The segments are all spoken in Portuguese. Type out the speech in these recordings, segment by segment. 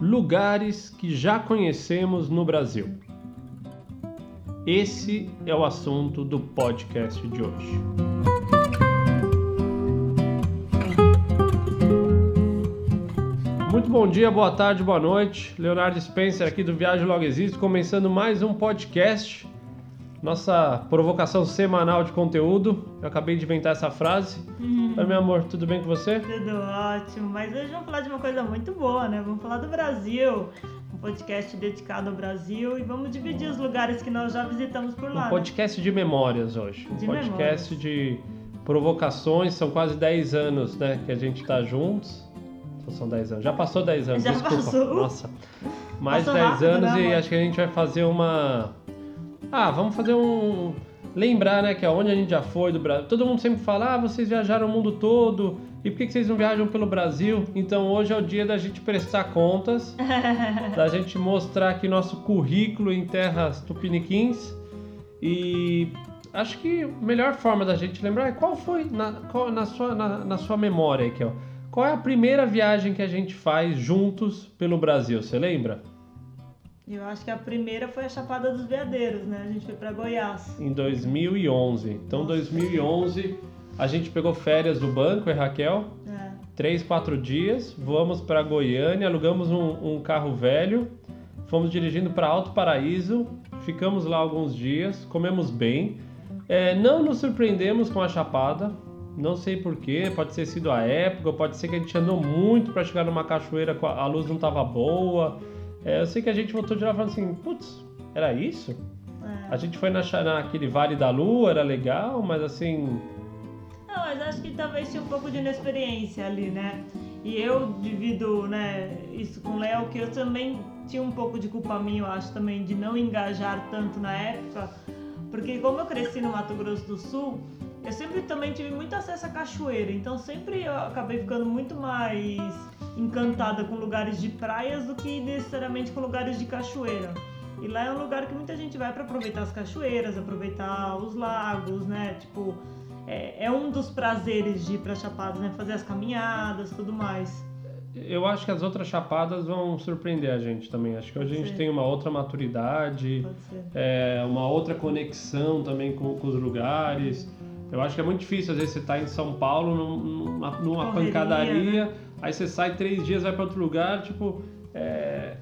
lugares que já conhecemos no Brasil. Esse é o assunto do podcast de hoje. Muito bom dia, boa tarde, boa noite. Leonardo Spencer aqui do Viagem Logo Existe, começando mais um podcast. Nossa provocação semanal de conteúdo. Eu acabei de inventar essa frase. Uhum. Oi, meu amor, tudo bem com você? Tudo ótimo, mas hoje vamos falar de uma coisa muito boa, né? Vamos falar do Brasil. Um podcast dedicado ao Brasil e vamos dividir os lugares que nós já visitamos por lá. Um né? podcast de memórias hoje. Um De podcast memórias. de provocações. São quase 10 anos né, que a gente está juntos. São 10 anos. Já passou 10 anos, Já desculpa. passou. Nossa. Mais Passou 10 rápido, anos né, e amor? acho que a gente vai fazer uma. Ah, vamos fazer um. Lembrar, né, que aonde a gente já foi do Brasil. Todo mundo sempre fala, ah, vocês viajaram o mundo todo. E por que vocês não viajam pelo Brasil? Então hoje é o dia da gente prestar contas. da gente mostrar aqui nosso currículo em terras tupiniquins e acho que a melhor forma da gente lembrar é qual foi na, qual- na sua, na, na sua memória ó. Qual é a primeira viagem que a gente faz juntos pelo Brasil? Você lembra? Eu acho que a primeira foi a Chapada dos Veadeiros, né? A gente foi pra Goiás. Em 2011. Então, 2011, a gente pegou férias do banco, e Raquel? É. três, quatro dias, vamos para Goiânia, alugamos um, um carro velho, fomos dirigindo para Alto Paraíso, ficamos lá alguns dias, comemos bem, É, não nos surpreendemos com a Chapada, não sei porquê, pode ter sido a época, pode ser que a gente andou muito para chegar numa cachoeira, a luz não estava boa. É, eu sei que a gente voltou de lá falando assim, putz, era isso? é. A gente foi na, naquele Vale da Lua, era legal, mas assim, Não, mas acho que talvez tinha um pouco de inexperiência ali, né? E eu divido, né, isso com o Léo, que eu também tinha um pouco de culpa minha, eu acho, também, de não engajar tanto na época. Porque como eu cresci no Mato Grosso do Sul, eu sempre também tive muito acesso à cachoeira. Então sempre eu acabei ficando muito mais encantada com lugares de praias do que necessariamente com lugares de cachoeira. E lá é um lugar que muita gente vai para aproveitar as cachoeiras, aproveitar os lagos, né? Tipo, é, é um dos prazeres de ir pra Chapada, né? Fazer as caminhadas, tudo mais. Eu acho que as outras chapadas vão surpreender a gente também. Acho que hoje a gente Sim. tem uma outra maturidade, é, uma outra conexão também com, com os lugares. Eu acho que é muito difícil, às vezes, você tá em São Paulo num- numa, numa Correria, pancadaria, né? aí você sai três dias, vai para outro lugar, tipo. é,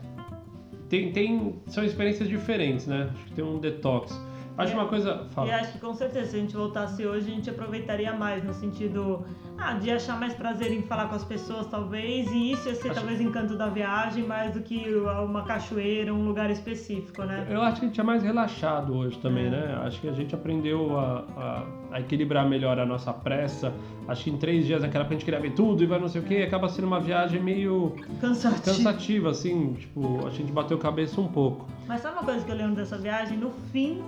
tem, tem, são experiências diferentes, né? Acho que tem um detox. Acho É. uma coisa. E Fala. acho que com certeza, se a gente voltasse hoje, a gente aproveitaria mais, no sentido ah, de achar mais prazer em falar com as pessoas, talvez, e isso ia ser Acho- talvez encanto da viagem, mais do que uma cachoeira, um lugar específico, né? Eu acho que a gente é mais relaxado hoje também, É. né? Acho que a gente aprendeu a, a- a equilibrar melhor a nossa pressa. Acho que em três dias naquela época a gente queria ver tudo e vai não sei o que, acaba sendo uma viagem meio Cansativo. cansativa, assim, tipo, a gente bateu cabeça um pouco. Mas sabe uma coisa que eu lembro dessa viagem? No fim,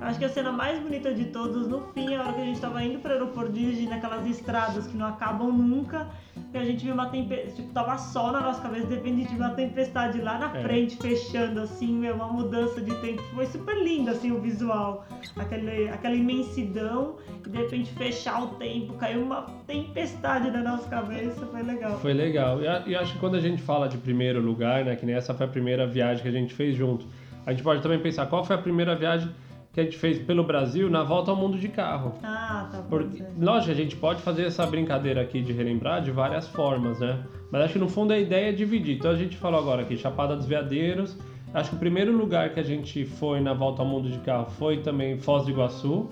acho que a cena mais bonita de todas, no fim, é a hora que a gente tava indo pro aeroporto dirigindo naquelas estradas que não acabam nunca, que a gente viu uma tempestade, tipo, tava sol na nossa cabeça, de gente viu uma tempestade lá na É. frente, fechando, assim, meu, uma mudança de tempo. Foi super lindo, assim, o visual. Aquele, aquela imensidão, e de repente fechar o tempo, caiu uma tempestade na nossa cabeça, foi legal. Foi legal. E, e acho que quando a gente fala de primeiro lugar, né, que nem essa foi a primeira viagem que a gente fez junto, a gente pode também pensar qual foi a primeira viagem que a gente fez pelo Brasil na volta ao mundo de carro. Ah, tá bom. Porque, lógico, a gente pode fazer essa brincadeira aqui de relembrar de várias formas, né? Mas acho que no fundo a ideia é dividir. Então a gente falou agora aqui, Chapada dos Veadeiros. Acho que o primeiro lugar que a gente foi na volta ao mundo de carro foi também Foz do Iguaçu,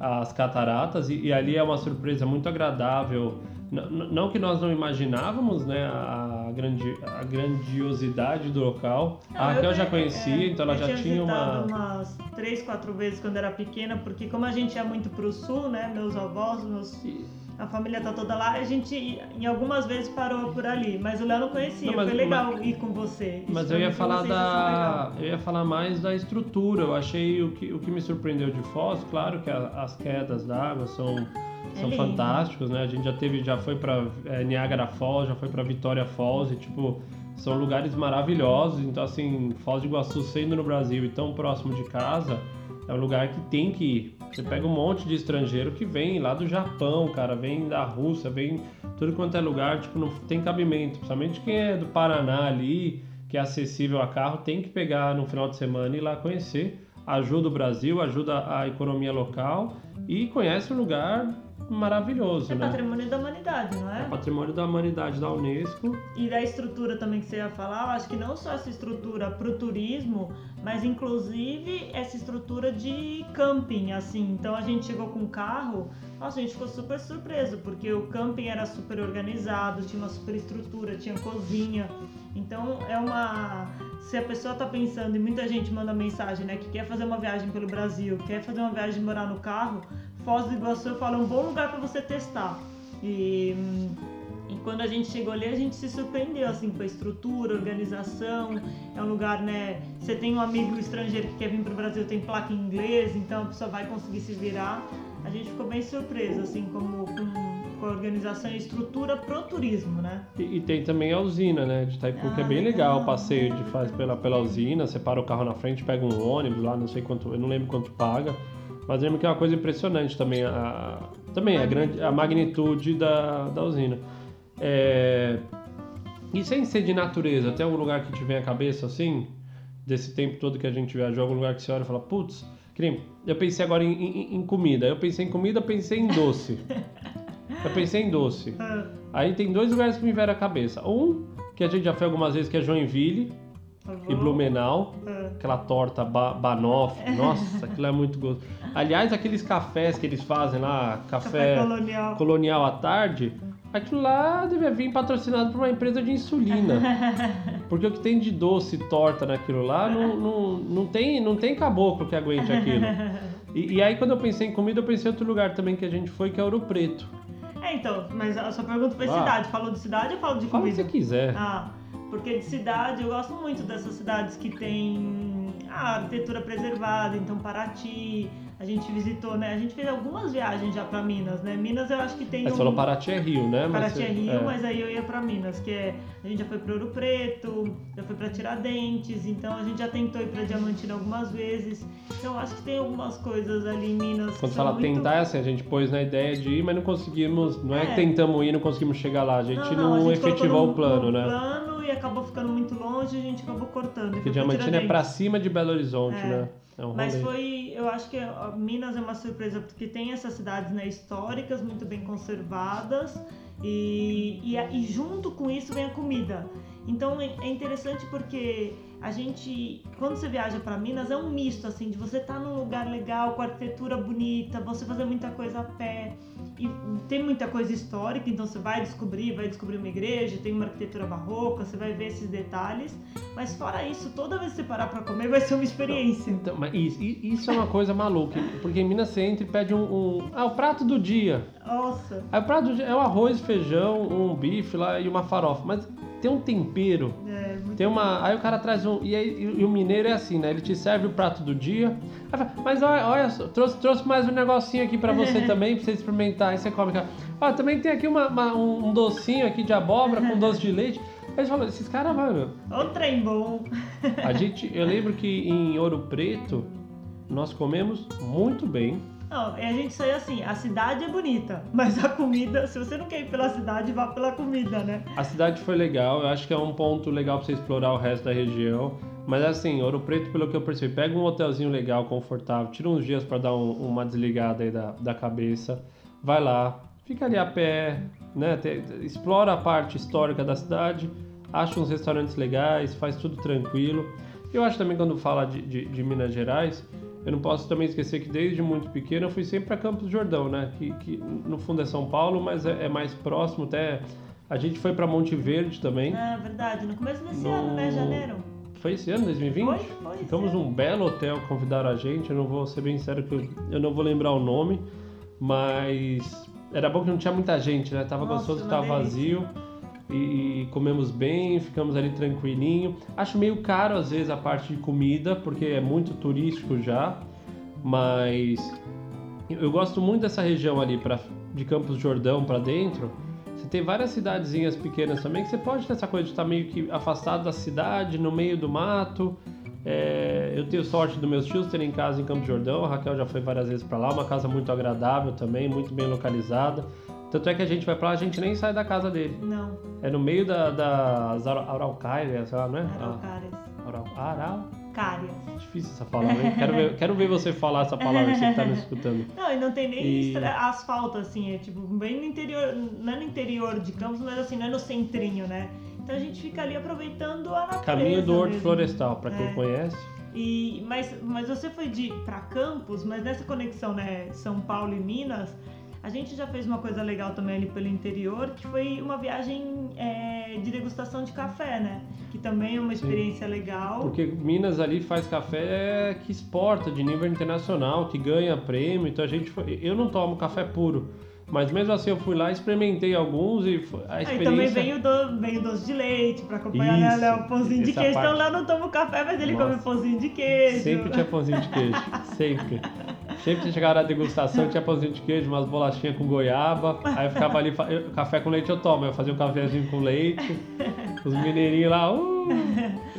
as cataratas, e, e ali é uma surpresa muito agradável. N- não que nós não imaginávamos, né, a, grandi a grandiosidade do local. Não, a eu Raquel já te- conhecia, é, então ela já tinha uma. umas três, quatro vezes quando era pequena, porque como a gente ia muito pro sul, né? Meus avós, meus, a família tá toda lá, a gente em algumas vezes parou por ali, mas o Léo não conhecia, Não, mas- foi legal mas- ir com você. Mas eu ia falar da. Eu ia falar mais da estrutura. Eu achei o que, o que me surpreendeu de Foz, claro que a- as quedas d'água são, são lindo. fantásticos, né? A gente já teve, já foi pra é, Niagara Falls, já foi pra Vitória Falls e tipo. São lugares maravilhosos, então assim, Foz do Iguaçu sendo no Brasil e tão próximo de casa, É um lugar que tem que ir. Você pega um monte de estrangeiro que vem lá do Japão, cara, vem da Rússia, vem tudo quanto é lugar, tipo, não tem cabimento. Principalmente quem é do Paraná ali, que é acessível a carro, tem que pegar no final de semana e ir lá conhecer. Ajuda o Brasil, ajuda a economia local e conhece um lugar maravilhoso, É né? patrimônio da humanidade, não É é? patrimônio da humanidade da Unesco. E da estrutura também que você ia falar, eu acho que não só essa estrutura para o turismo, mas inclusive essa estrutura de camping, assim. Então a gente chegou com o carro, nossa, a gente ficou super surpreso, porque o camping era super organizado, tinha uma super estrutura, tinha cozinha. Então é uma. Se a pessoa tá pensando, e muita gente manda mensagem, né, que quer fazer uma viagem pelo Brasil, quer fazer uma viagem morar no carro, Foz do Iguaçu eu falo, é um bom lugar para você testar. E, hum, e quando a gente chegou ali, a gente se surpreendeu assim com a estrutura, organização. É um lugar, né? Você tem um amigo estrangeiro que quer vir para o Brasil, tem placa em inglês, então a pessoa vai conseguir se virar. A gente ficou bem surpreso assim como com, com a organização e estrutura pro turismo, né? E, e tem também a usina, né, de Itaipu, que é Ah, bem legal legal. o passeio de faz pela, pela usina, você para o carro na frente, pega um ônibus lá, não sei quanto, eu não lembro quanto paga, mas lembro que é uma coisa impressionante também, a, também a, grande, a magnitude da, da usina. É, e sem ser de natureza, tem algum lugar que te vem à cabeça assim, desse tempo todo que a gente viajou, algum lugar que você olha e fala, putz, eu pensei agora em, em- em comida, eu pensei em comida, pensei em doce. eu pensei em doce. Ah, Aí tem dois lugares que me vieram à cabeça. Um, que a gente já foi algumas vezes, que é Joinville favor. e Blumenau. Ah, Aquela torta ba banoffee. Nossa, aquilo é muito gostoso. Aliás, aqueles cafés que eles fazem lá, café café colonial. colonial à tarde, aquilo lá devia vir patrocinado por uma empresa de insulina. Porque o que tem de doce e torta naquilo lá, não, não, não, tem, não tem caboclo que aguente aquilo. E, e aí, quando eu pensei em comida, eu pensei em outro lugar também que a gente foi, que é Ouro Preto. É, então, mas a sua pergunta foi Ah. cidade. Falou de cidade ou falou de Fala o que comida? você quiser. Ah, porque de cidade eu gosto muito dessas cidades que tem a arquitetura preservada, então Paraty, a gente visitou, né? A gente fez algumas viagens já pra Minas, né? Minas eu acho que tem Mas um... falou Paraty é Rio, né? Mas Paraty é você- Rio, é. mas aí eu ia pra Minas, que é a gente já foi para Ouro Preto, já foi pra Tiradentes, então a gente já tentou ir pra Diamantina algumas vezes. Então eu acho que tem algumas coisas ali em Minas que Quando fala muito... tentar, é assim, a gente pôs na ideia de ir, mas não conseguimos. Não é, que É. tentamos ir, não conseguimos chegar lá. A gente não, a gente efetivou no- o plano, no né? plano e acabou ficando muito longe e a gente acabou cortando. Porque Diamantina é pra cima de Belo Horizonte, É. né? É um Mas rolê. foi, eu acho que Minas é uma surpresa porque tem essas cidades né, históricas muito bem conservadas e, e, e junto com isso vem a comida. Então é é interessante porque a gente, quando você viaja para Minas, é um misto assim de você estar num lugar legal, com arquitetura bonita, você fazer muita coisa a pé. E tem muita coisa histórica, então você vai descobrir, vai descobrir uma igreja, tem uma arquitetura barroca, você vai ver esses detalhes. Mas fora isso, toda vez que você parar para comer, vai ser uma experiência. Então, mas isso, isso é uma coisa maluca. Porque em Minas você entra e pede um, um- Ah, o prato do dia. Nossa, Aí o prato do dia é o arroz, feijão, um bife lá e uma farofa. Mas tem um tempero. Tem uma. Aí o cara traz um. E, aí, e o mineiro é assim, né? Ele te serve o prato do dia. Aí fala, mas olha, olha só, trouxe, trouxe mais um negocinho aqui pra você também, pra você experimentar. Aí você come. cara. Ó, também tem aqui uma, uma- um, um docinho aqui de abóbora com doce de leite. Aí você fala, esses caras, mano. Ô trem bom. A gente. Eu lembro que em Ouro Preto nós comemos muito bem. Não, e a gente saiu assim, a cidade é bonita, mas a comida, se você não quer ir pela cidade, vá pela comida, né? A cidade foi legal, eu acho que é um ponto legal pra você explorar o resto da região. Mas assim, Ouro Preto, pelo que eu percebi, pega um hotelzinho legal, confortável, tira uns dias pra dar um- uma desligada aí da, da cabeça, vai lá, fica ali a pé, né? te- explora a parte histórica da cidade, acha uns restaurantes legais, faz tudo tranquilo. Eu acho também quando fala de, de, de Minas Gerais, eu não posso também esquecer que desde muito pequeno eu fui sempre para Campos do Jordão, né? Que, que no fundo é São Paulo, mas é, é mais próximo até. A gente foi para Monte Verde também. É verdade, no começo desse No- ano, né, janeiro? Foi esse ano, 2020? Foi, foi. Ficamos num belo hotel, convidaram a gente. Eu não vou ser bem sério que eu, eu não vou lembrar o nome, mas era bom que não tinha muita gente, né? Tava Nossa, gostoso, tava delícia. vazio. E, e comemos bem, ficamos ali tranquilinho. Acho meio caro às vezes a parte de comida, porque é muito turístico já, mas eu gosto muito dessa região ali pra, de Campos Jordão para dentro. Você tem várias cidadezinhas pequenas também que você pode ter essa coisa de estar meio que afastado da cidade, no meio do mato. É, eu tenho sorte dos meus tios terem casa em Campo Jordão, a Raquel já foi várias vezes para lá, uma casa muito agradável também, muito bem localizada. Tanto é que a gente vai pra lá, a gente nem sai da casa dele. Não, É no meio da, das Ara- Araucárias, sei lá, não é? araucárias. Ah, Arau, Arau? Cárias. Difícil essa palavra, hein? Quero ver, quero ver você falar essa palavra que você tá me escutando. Não, e não tem nem E- asfalto, assim, é tipo bem no interior, não é no interior de Campos, mas assim, não é no centrinho, né? Então a gente fica ali aproveitando a natureza. Caminho do Horto mesmo. Florestal, pra quem É. conhece. E, mas, mas você foi de para Campos, mas nessa conexão, né, São Paulo e Minas, a gente já fez uma coisa legal também ali pelo interior, que foi uma viagem é, de degustação de café, né? Que também é uma experiência legal. Porque Minas ali faz café que exporta de nível internacional, que ganha prêmio. Então a gente foi. Eu não tomo café puro. Mas mesmo assim eu fui lá, experimentei alguns e a Aí experiência. também veio o, do, veio doce de leite pra acompanhar né, Isso, Léo, o pãozinho de queijo. parte. Então Léo não toma café, mas ele Nossa. come pãozinho de queijo. Sempre tinha pãozinho de queijo. Sempre. Sempre que chegava na degustação, tinha pãozinho de queijo, umas bolachinhas com goiaba. Aí eu ficava ali, eu- café com leite eu tomo. Eu fazia um cafezinho com leite. Os mineirinhos lá, uh,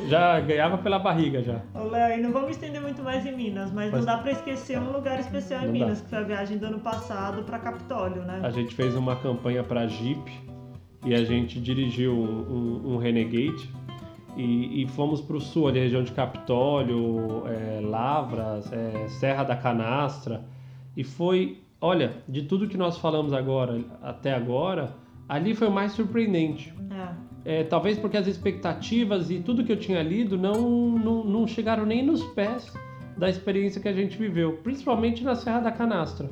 já ganhava pela barriga já. Ô, Léo, e não vamos estender muito mais em Minas, mas, Mas- não dá pra esquecer um lugar especial em Não dá. Minas, que foi a viagem do ano passado pra Capitólio, né? A gente fez uma campanha para Jeep e a gente dirigiu um, um- um Renegade e, e fomos para o sul, ali, região de Capitólio, é, Lavras, é, Serra da Canastra. E foi, olha, de tudo que nós falamos agora, até agora, ali foi o mais surpreendente. É. É, talvez porque as expectativas e tudo que eu tinha lido não, não, não chegaram nem nos pés da experiência que a gente viveu, principalmente na Serra da Canastra.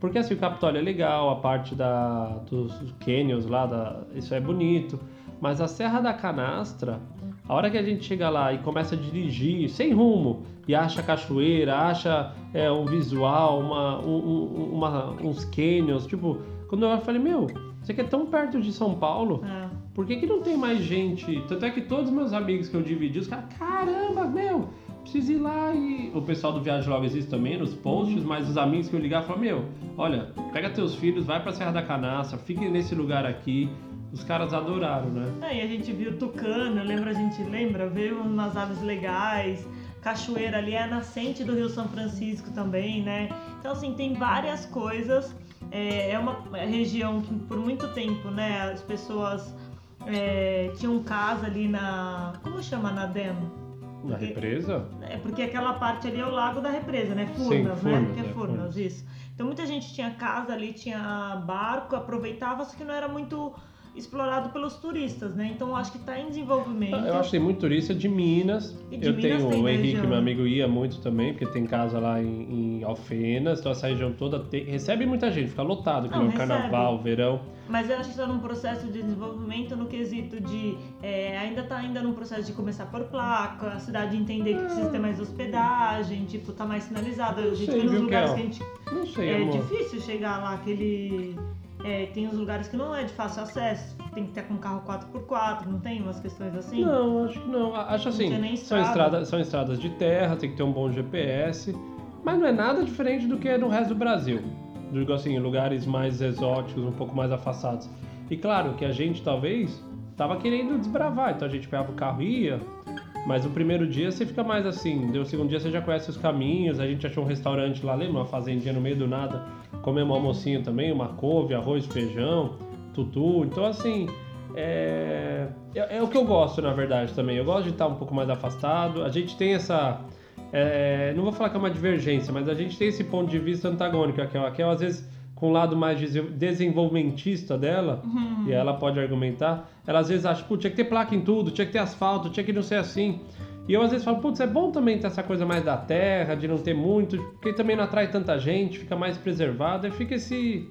Porque assim, o Capitólio é legal, a parte da, dos canyons lá, da, isso é bonito, mas a Serra da Canastra, a hora que a gente chega lá e começa a dirigir sem rumo e acha cachoeira, acha é, um visual, uma, um- um- uma- uns canyons, tipo, quando eu falei, meu, isso aqui é tão perto de São Paulo, É. por que, que não tem mais gente? Tanto é que todos os meus amigos que eu dividi, os caras, caramba, meu, preciso ir lá e. O pessoal do Viagem Logo existe também nos posts, mas os amigos que eu ligar falaram, meu, olha, pega teus filhos, vai pra Serra da Canastra, fique nesse lugar aqui. Os caras adoraram, né? Aí a gente viu tucano, lembra, a gente lembra, viu umas aves legais, cachoeira ali, é a nascente do Rio São Francisco também, né? Então, assim, tem várias coisas. É, é uma região que por muito tempo, né, as pessoas é, tinham casa ali na. Como chama? Na DEM? Na represa? É porque aquela parte ali é o lago da represa, né? Sim, Furnas, né? Furnas, Que é é, Furnas, Furnas. isso. Então muita gente tinha casa ali, tinha barco, aproveitava, só que não era muito explorado pelos turistas, né? Então acho que está em desenvolvimento. Eu acho que tem muito turista de Minas. E de eu Minas tenho o da Henrique, região. meu amigo, ia muito também, porque tem casa lá em, em Alfenas, então essa região toda tem- recebe muita gente, fica lotado, que Não, carnaval, verão. Mas eu acho que está num processo de desenvolvimento no quesito de é, ainda está ainda num processo de começar por placa, a cidade entender que precisa ter mais hospedagem, tipo, tá mais sinalizada. A gente sei, vê nos lugares Kel? que a gente Não sei, É amor. difícil chegar lá, aquele. É, tem uns lugares que não é de fácil acesso, tem que ter com carro 4x4, não tem umas questões assim? Não, acho que não. Acho assim, nem são, estrada. estradas, são estradas de terra, tem que ter um bom GPS, mas não é nada diferente do que é no resto do Brasil. Digo assim, lugares mais exóticos, um pouco mais afastados. E claro que a gente talvez tava querendo desbravar, então a gente pegava o carro e ia, mas o primeiro dia você fica mais assim, o segundo dia você já conhece os caminhos, a gente achou um restaurante lá, lembra? Uma fazendinha no meio do nada, comemos um almocinho também, uma couve, arroz, feijão, tutu, então assim, é, é, é o que eu gosto, na verdade, também. Eu gosto de estar um pouco mais afastado. A gente tem essa. é, não vou falar que é uma divergência, mas a gente tem esse ponto de vista antagônico. A Kel, a Kel, às vezes, com o lado mais dese- desenvolvimentista dela, Uhum. e ela pode argumentar, ela às vezes acha, putz, tinha que ter placa em tudo, tinha que ter asfalto, tinha que não ser assim. E eu às vezes falo, putz, é bom também ter essa coisa mais da terra, de não ter muito, porque também não atrai tanta gente, fica mais preservado, e fica esse.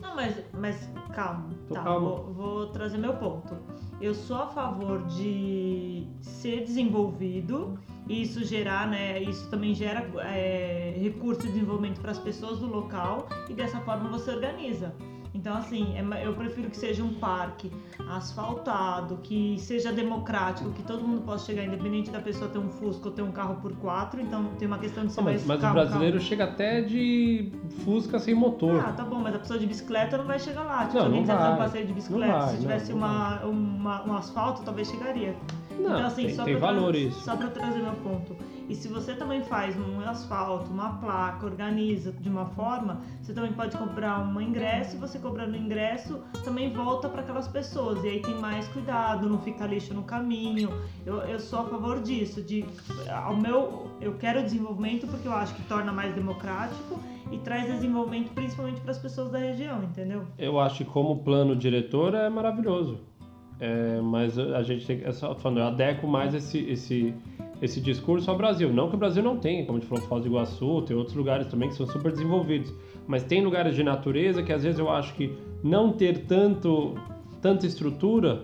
Não, mas, mas calma. Tô tá, calmo. Vou, vou trazer meu ponto. Eu sou a favor de ser desenvolvido e isso gerar, né? Isso também gera é, recurso de desenvolvimento para as pessoas do local e dessa forma você organiza. Então, assim, é eu prefiro que seja um parque asfaltado, que seja democrático, que todo mundo possa chegar, independente da pessoa ter um Fusca ou ter um carro por quatro. Então, tem uma questão de ser mais Mas, mas o brasileiro carro. chega até de Fusca sem motor. Ah, tá bom, mas a pessoa de bicicleta não vai chegar lá. Tipo, não, alguém não vai. um passeio de bicicleta. Vai, Se tivesse não, não uma, uma, um asfalto, talvez chegaria. Não, então, assim, tem, só tem valor isso. Só para trazer meu ponto. E se você também faz um asfalto, uma placa, organiza de uma forma, você também pode cobrar um ingresso e você cobrando ingresso também volta para aquelas pessoas. E aí tem mais cuidado, não fica lixo no caminho. Eu, eu sou a favor disso. De, ao meu, eu quero desenvolvimento porque eu acho que torna mais democrático e traz desenvolvimento principalmente para as pessoas da região, entendeu? Eu acho que como plano diretor é maravilhoso. É, mas a gente tem que. É falando, eu adequo mais esse, esse, esse discurso ao Brasil. Não que o Brasil não tenha, como a gente falou, Foz do Iguaçu, tem outros lugares também que são super desenvolvidos. Mas tem lugares de natureza que às vezes eu acho que não ter tanto, tanta estrutura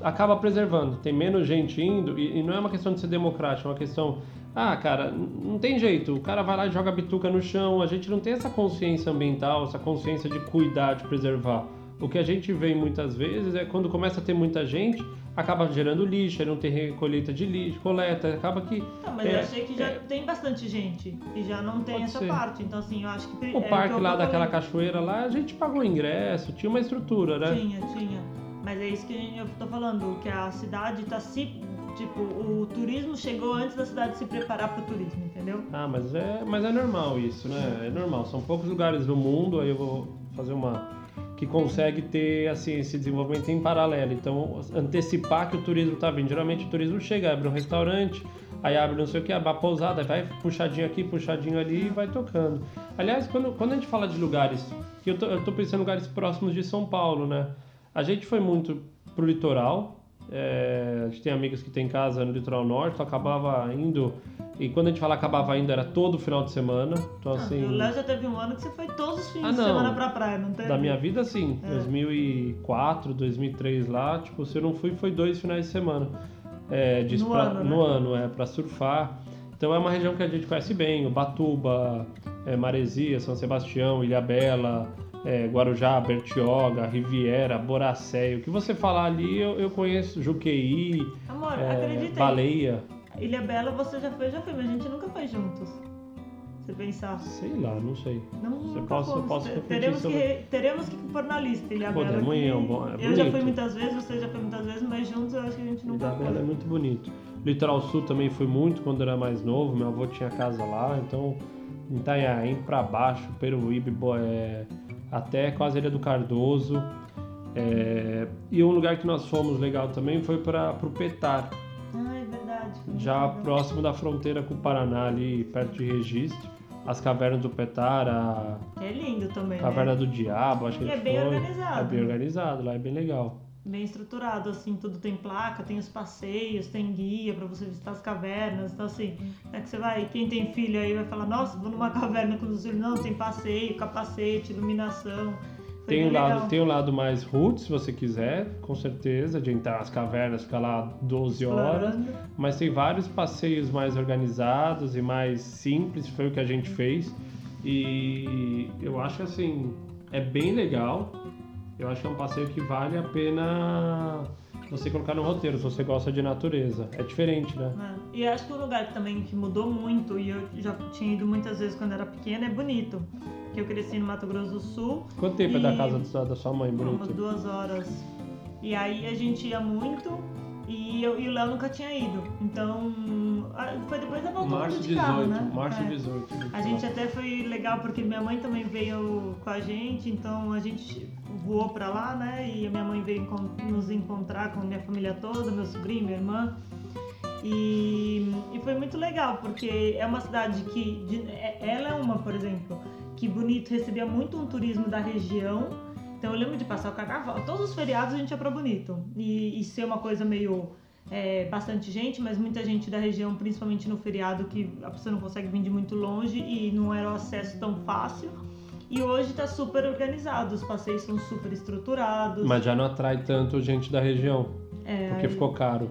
acaba preservando. Tem menos gente indo, e, e não é uma questão de ser democrático, é uma questão. Ah, cara, não tem jeito. O cara vai lá e joga bituca no chão. A gente não tem essa consciência ambiental, essa consciência de cuidar, de preservar. O que a gente vê muitas vezes é quando começa a ter muita gente, acaba gerando lixo, aí não tem colheita de lixo, coleta, acaba que. Não, mas é, eu achei que já é, tem bastante gente e já não tem essa ser. parte. Então, assim, eu acho que. O é parque lá daquela cachoeira lá, a gente pagou ingresso, tinha uma estrutura, né? Tinha, tinha. Mas é isso que eu tô falando, que a cidade tá se. Tipo, o turismo chegou antes da cidade se preparar para o turismo, entendeu? Ah, mas é, mas é normal isso, né? É normal. São poucos lugares no mundo, aí eu vou fazer uma que consegue ter assim esse desenvolvimento em paralelo. Então, antecipar que o turismo está vindo. Geralmente o turismo chega, abre um restaurante, aí abre não sei o que, abre a pousada, vai puxadinho aqui, puxadinho ali e vai tocando. Aliás, quando, quando a gente fala de lugares, que eu tô pensando em lugares próximos de São Paulo, né? A gente foi muito pro litoral, é, a gente tem amigos que tem casa no litoral norte, eu acabava indo e quando a gente fala acabava ainda, era todo final de semana. Então, ah, assim. O Léo já teve um ano que você foi todos os fins ah, de semana pra praia, não teve? Da minha vida, sim. É. 2004, 2003 lá, tipo, se eu não fui, foi dois finais de semana. É, no, pra, ano, no né? ano, é, pra surfar. Então é uma região que a gente conhece bem: Ubatuba, é, Maresia, São Sebastião, Ilhabela, é, Guarujá, Bertioga, Riviera, Boracé. O que você falar ali, eu, eu conheço Juqueí, Amor, é, Baleia. Ilha Bela você já foi, já foi, mas a gente nunca foi juntos. Você pensar. Sei lá, não sei. Não, você posso, posso teremos, sobre... que, teremos que pôr na lista Ilha Bela. Pô, é bom, é eu já fui muitas vezes, você já foi muitas vezes, mas juntos eu acho que a gente nunca Ilha foi. Bela é muito bonito. Litoral Sul também fui muito quando era mais novo, meu avô tinha casa lá, então Itanhaém pra baixo, Peruíbe, é, até quase a Ilha do Cardoso. É, e um lugar que nós fomos legal também foi para o Petar, já próximo da fronteira com o Paraná, ali perto de Registro. As cavernas do Petara. Que é lindo também. Caverna né? do Diabo, acho que e é bem foi. organizado. É bem organizado, lá é bem legal. Bem estruturado, assim, tudo tem placa, tem os passeios, tem guia para você visitar as cavernas. Então, assim, é que você vai, quem tem filho aí vai falar, nossa, vou numa caverna com os filhos. Não, tem passeio, capacete, iluminação. Tem o, lado, tem o lado mais roots, se você quiser, com certeza, de entrar nas cavernas, ficar lá 12 horas. Mas tem vários passeios mais organizados e mais simples, foi o que a gente fez. E eu acho assim, é bem legal. Eu acho que é um passeio que vale a pena você colocar no roteiro, se você gosta de natureza. É diferente, né? É. E acho que um lugar que também que mudou muito, e eu já tinha ido muitas vezes quando era pequena, é bonito que eu cresci no Mato Grosso do Sul. Quanto tempo e... é da casa da sua mãe, Bruno? Umas duas horas. E aí a gente ia muito e, eu, e o Léo nunca tinha ido. Então, foi depois da volta Março de 18, carro, né? Março é. 18. A gente até foi legal porque minha mãe também veio com a gente, então a gente voou pra lá, né? E a minha mãe veio nos encontrar com a minha família toda, meu sobrinho, minha irmã. E, e foi muito legal, porque é uma cidade que. De, é, ela é uma, por exemplo, que Bonito recebia muito um turismo da região. Então eu lembro de passar o carnaval, todos os feriados a gente ia para Bonito. E, e, ser uma coisa meio é, bastante gente, mas muita gente da região, principalmente no feriado, que a pessoa não consegue vir de muito longe e não era o acesso tão fácil. E hoje está super organizado, os passeios são super estruturados. Mas já não atrai tanto gente da região, é, porque aí... ficou caro.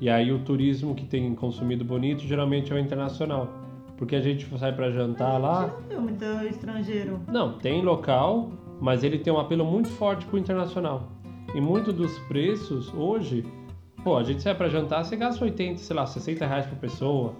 E aí o turismo que tem consumido bonito geralmente é o internacional. Porque a gente sai para jantar lá. Você não viu muito estrangeiro? Não, tem local, mas ele tem um apelo muito forte pro internacional. E muito dos preços hoje, pô, a gente sai para jantar, você gasta 80, sei lá, 60 reais por pessoa.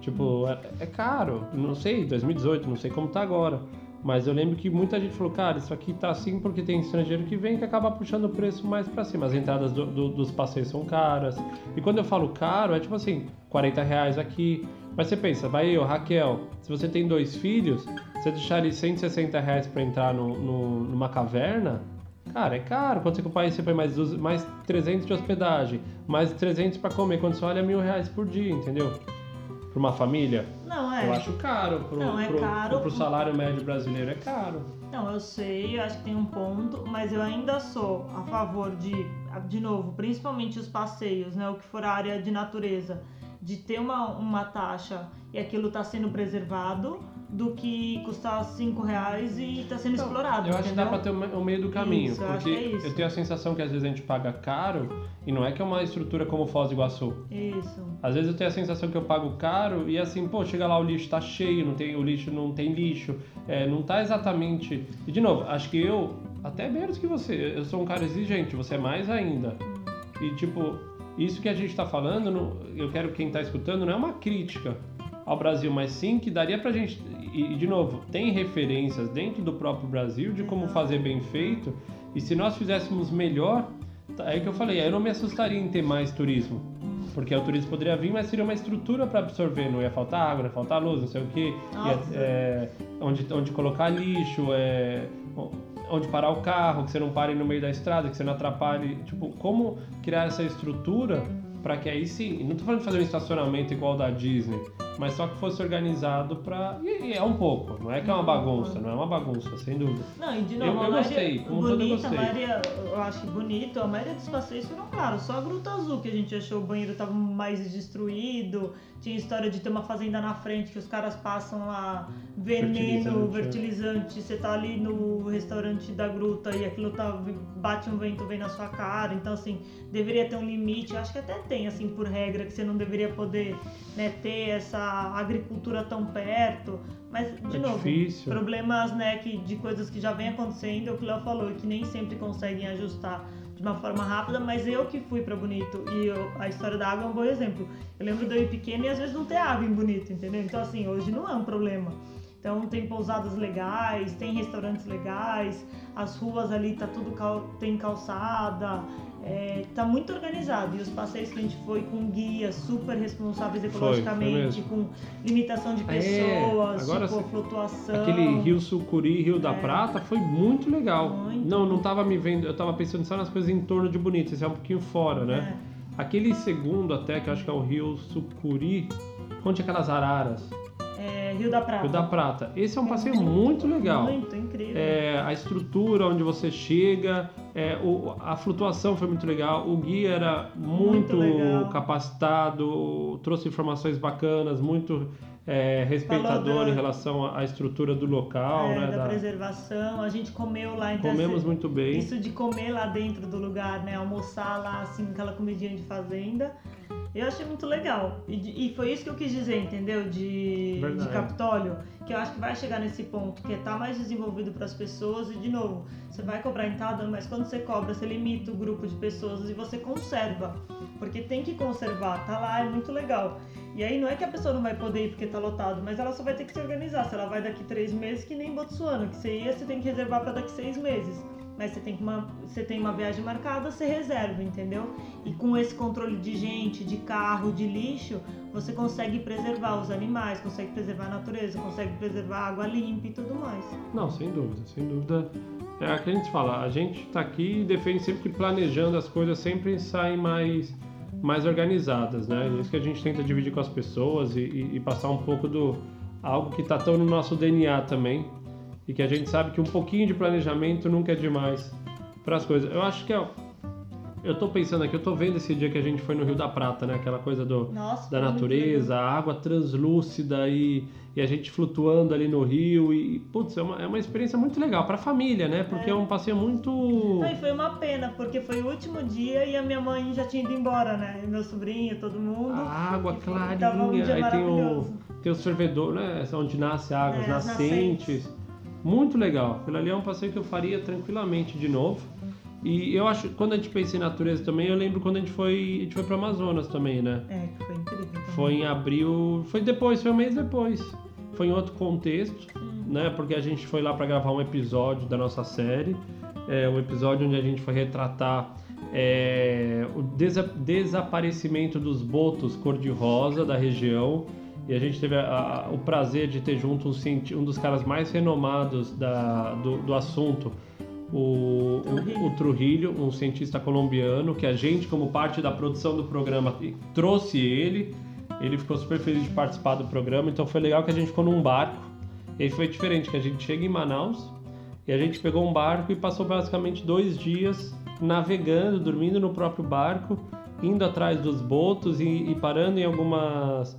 Tipo, é, é caro. Não sei, 2018, não sei como tá agora. Mas eu lembro que muita gente falou, cara, isso aqui tá assim porque tem estrangeiro que vem que acaba puxando o preço mais para cima. As entradas do, do, dos passeios são caras. E quando eu falo caro, é tipo assim, 40 reais aqui. Mas você pensa, vai eu, Raquel, se você tem dois filhos, você deixaria 160 reais para entrar no, no, numa caverna, cara, é caro. Quando você compara isso, você põe mais, mais 300 de hospedagem, mais 300 para comer. Quando você olha, mil reais por dia, entendeu? Para uma família. Não, é. Eu acho caro. Pro, Não, é pro, caro. Pro salário médio brasileiro é caro. Não, eu sei, eu acho que tem um ponto, mas eu ainda sou a favor de, de novo, principalmente os passeios, né? O que for a área de natureza, de ter uma, uma taxa e aquilo tá sendo preservado do que custar 5 reais e tá sendo Então, explorado. Eu acho que entendeu? dá pra ter o meio do caminho. Isso, eu acho porque que é isso. eu tenho a sensação que às vezes a gente paga caro e não é que é uma estrutura como Foz do Iguaçu. Isso. Às vezes eu tenho a sensação que eu pago caro e assim, pô, chega lá o lixo tá cheio, não tem, o lixo não tem lixo, é, não tá exatamente. E de novo, acho que eu, até menos que você, eu sou um cara exigente, você é mais ainda. E tipo, isso que a gente tá falando, eu quero quem tá escutando, não é uma crítica ao Brasil, mas sim que daria pra gente. E, de novo, tem referências dentro do próprio Brasil de como fazer bem feito. E se nós fizéssemos melhor, tá- é que eu falei, aí eu não me assustaria em ter mais turismo. Porque o turismo poderia vir, mas seria uma estrutura para absorver, não ia faltar água, não ia faltar luz, não sei o quê. Ia, é, onde, onde colocar lixo, é, onde parar o carro, que você não pare no meio da estrada, que você não atrapalhe. Tipo, como criar essa estrutura para que aí sim, não tô falando de fazer um estacionamento igual da Disney, mas só que fosse organizado para e, e é um pouco, não é que é uma bagunça, não é uma bagunça, sem dúvida. Não, e de Eu- novo, eu maioria, gostei, todo eu bonita, gostei. a maioria, eu acho bonito, a maioria dos passeios foram claros, só a Gruta Azul que a gente achou o banheiro tava mais destruído, tinha história de ter uma fazenda na frente que os caras passam lá veneno, Fertilizante, é. fertilizante, você tá ali no restaurante da Gruta e aquilo tá, bate um vento, vem na sua cara, então assim, deveria ter um limite, eu acho que até tem, assim, por regra, que você não deveria poder né, ter essa agricultura tão perto, mas de É novo, difícil. problemas né, que, de coisas que já vem acontecendo, é o que o Léo falou, que nem sempre conseguem ajustar de uma forma rápida, mas eu que fui pra Bonito e eu- a história da água é um bom exemplo. Eu lembro de eu ir pequena e às vezes não ter água em Bonito, entendeu? Então assim, hoje não é um problema. Então tem pousadas legais, tem restaurantes legais, as ruas ali tá tudo cal- tem calçada, é, tá muito organizado. E os passeios que a gente foi com guias super responsáveis foi ecologicamente, mesmo. com limitação de É, pessoas, agora tipo sim. flutuação. Aquele Rio Sucuri, Rio da Prata, foi muito legal. É. Muito. Não, não tava me vendo, eu tava pensando só nas coisas em torno de Bonito, esse é um pouquinho fora, né? É. Aquele segundo até, que eu acho que é o Rio Sucuri, onde aquelas araras, É, Rio da Prata. Rio da Prata. Esse é um passeio muito legal. Muito incrível. É, a estrutura onde você chega, é, o- a flutuação foi muito legal, o guia era muito, Muito capacitado, trouxe informações bacanas, muito é, respeitador da- em relação à estrutura do local, É, né? da, da- preservação. A gente comeu lá, então Comemos assim, muito bem. Isso de comer lá dentro do lugar, né? Almoçar lá, assim, aquela comidinha de fazenda. Eu achei muito legal. E, e foi isso que eu quis dizer, entendeu? De, Verdade. de Capitólio. Que eu acho que vai chegar nesse ponto, que é tá mais desenvolvido para as pessoas. E, de novo, você vai cobrar entrada, mas quando você cobra, você limita o grupo de pessoas e você conserva. Porque tem que conservar, tá lá, é muito legal. E aí não é que a pessoa não vai poder ir porque tá lotado, mas ela só vai ter que se organizar. Se ela vai daqui três meses, que nem Botsuana, que você ia, você tem que reservar para daqui seis meses. Mas você tem, uma, você tem uma viagem marcada, você reserva, entendeu? E com esse controle de gente, de carro, de lixo, você consegue preservar os animais, consegue preservar a natureza, consegue preservar a água limpa e tudo mais. Não, sem dúvida, sem dúvida. É o que a gente fala, a gente tá aqui e defende sempre que planejando as coisas sempre saem mais, mais organizadas, né? Isso que a gente tenta dividir com as pessoas e, e- e passar um pouco do algo que tá tão no nosso DNA também e que a gente sabe que um pouquinho de planejamento nunca é demais para as coisas. Eu acho que é, eu tô pensando aqui, eu tô vendo esse dia que a gente foi no Rio da Prata, né? Aquela coisa do Nossa, da natureza, a água translúcida e, e a gente flutuando ali no rio e putz, é uma, é uma experiência muito legal para a família, né? Porque é. É. um passeio muito Não, e foi uma pena, porque foi o último dia e a minha mãe já tinha ido embora, né? E meu sobrinho, todo mundo. a água E foi- tava um clarinha, dia aí tem o tem o fervedor, né? Onde nasce a água, É, as as nascentes. Muito legal. Aquilo ali é um passeio que eu faria tranquilamente de novo. E eu acho, quando a gente pensa em natureza também, eu lembro quando a gente foi, a gente foi para Amazonas também, né? É, que foi incrível. Também. Foi em abril, foi depois, foi um mês depois. Foi em outro contexto, Hum. né? Porque a gente foi lá para gravar um episódio da nossa série, é, um episódio onde a gente foi retratar é, o desa- desaparecimento dos botos cor-de-rosa da região. E a gente teve a- a- o prazer de ter junto um, um dos caras mais renomados da- do, do assunto, o, o, o Trujillo, um cientista colombiano, que a gente, como parte da produção do programa, trouxe ele. Ele ficou super feliz de participar do programa, então foi legal que a gente ficou num barco. E aí foi diferente, que a gente chega em Manaus e a gente pegou um barco e passou basicamente dois dias navegando, dormindo no próprio barco, indo atrás dos botos e, e parando em algumas,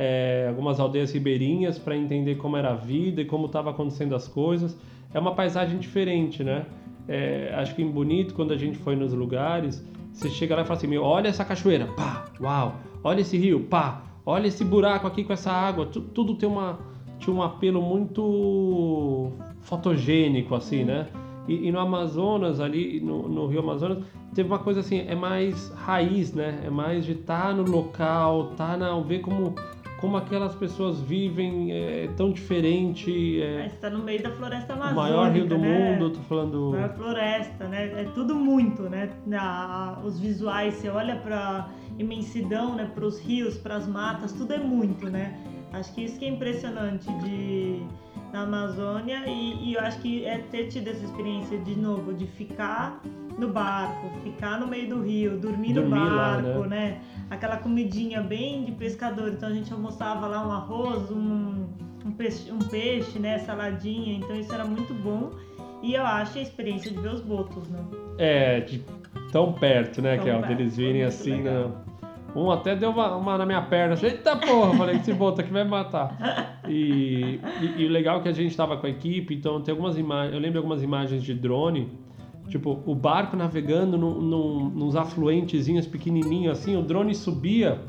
é, algumas aldeias ribeirinhas para entender como era a vida e como estavam acontecendo as coisas. É uma paisagem diferente, né? É, acho que em Bonito, quando a gente foi nos lugares, você chega lá e fala assim: meu, olha essa cachoeira, pá, uau, olha esse rio, pá, olha esse buraco aqui com essa água, tu- tudo tem uma, tinha um apelo muito fotogênico, assim, né? E, e no Amazonas, ali, no, no Rio Amazonas, teve uma coisa assim, é mais raiz, né? É mais de estar no local, tá na, ver como, como aquelas pessoas vivem é, tão diferente. É, Mas tá no meio da floresta o amazônica, maior rio do né? mundo, tô falando. Maior floresta, né? É tudo muito, né? Na- os visuais, você olha pra imensidão, né? Para os rios, para as matas, tudo é muito, né? Acho que isso que é impressionante de na Amazônia e, e eu acho que é ter tido essa experiência de novo de ficar no barco, ficar no meio do rio, dormir, no Dormir lá, barco, né? Aquela comidinha bem de pescador. Então a gente almoçava lá um arroz, um, um peixe, um peixe, né? Saladinha. Então isso era muito bom. E eu acho a experiência de ver os botos, né? É, de tão perto, né, Tão Kel? perto, Deles virem assim, né? Um até deu uma, uma na minha perna. Eita porra! Falei, esse boto aqui vai me matar. E, e, e o legal é que a gente tava com a equipe, então tem algumas imagens. Eu lembro de algumas imagens de drone. Tipo, o barco navegando num, num, nos afluentezinhos pequenininhos assim, o drone subia,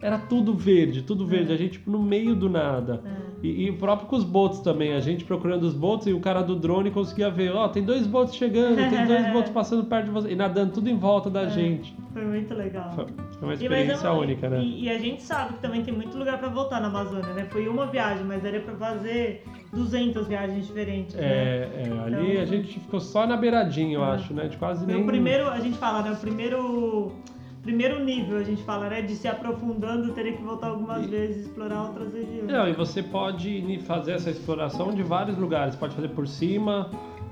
era tudo verde, tudo verde. A gente, tipo, no meio do nada. É. E, e o próprio com os botos também, a gente procurando os botos e o cara do drone conseguia ver, ó, tem dois botos chegando, tem dois botos passando perto de você, e nadando tudo em volta da gente. Foi muito legal. Foi foi uma E, mas é experiência uma- única, né? E, e a gente sabe que também tem muito lugar pra voltar na Amazônia, né? Foi uma viagem, mas era pra fazer 200 viagens diferentes, né? É, é, ali Então- a gente ficou só na beiradinha, eu É. acho, né? De quase nem. o primeiro, a gente fala, né? O primeiro, primeiro nível, a gente fala, né? De se aprofundando, teria que voltar algumas E- vezes e explorar outras regiões. Não, e você pode fazer essa exploração de vários lugares. Pode fazer por cima,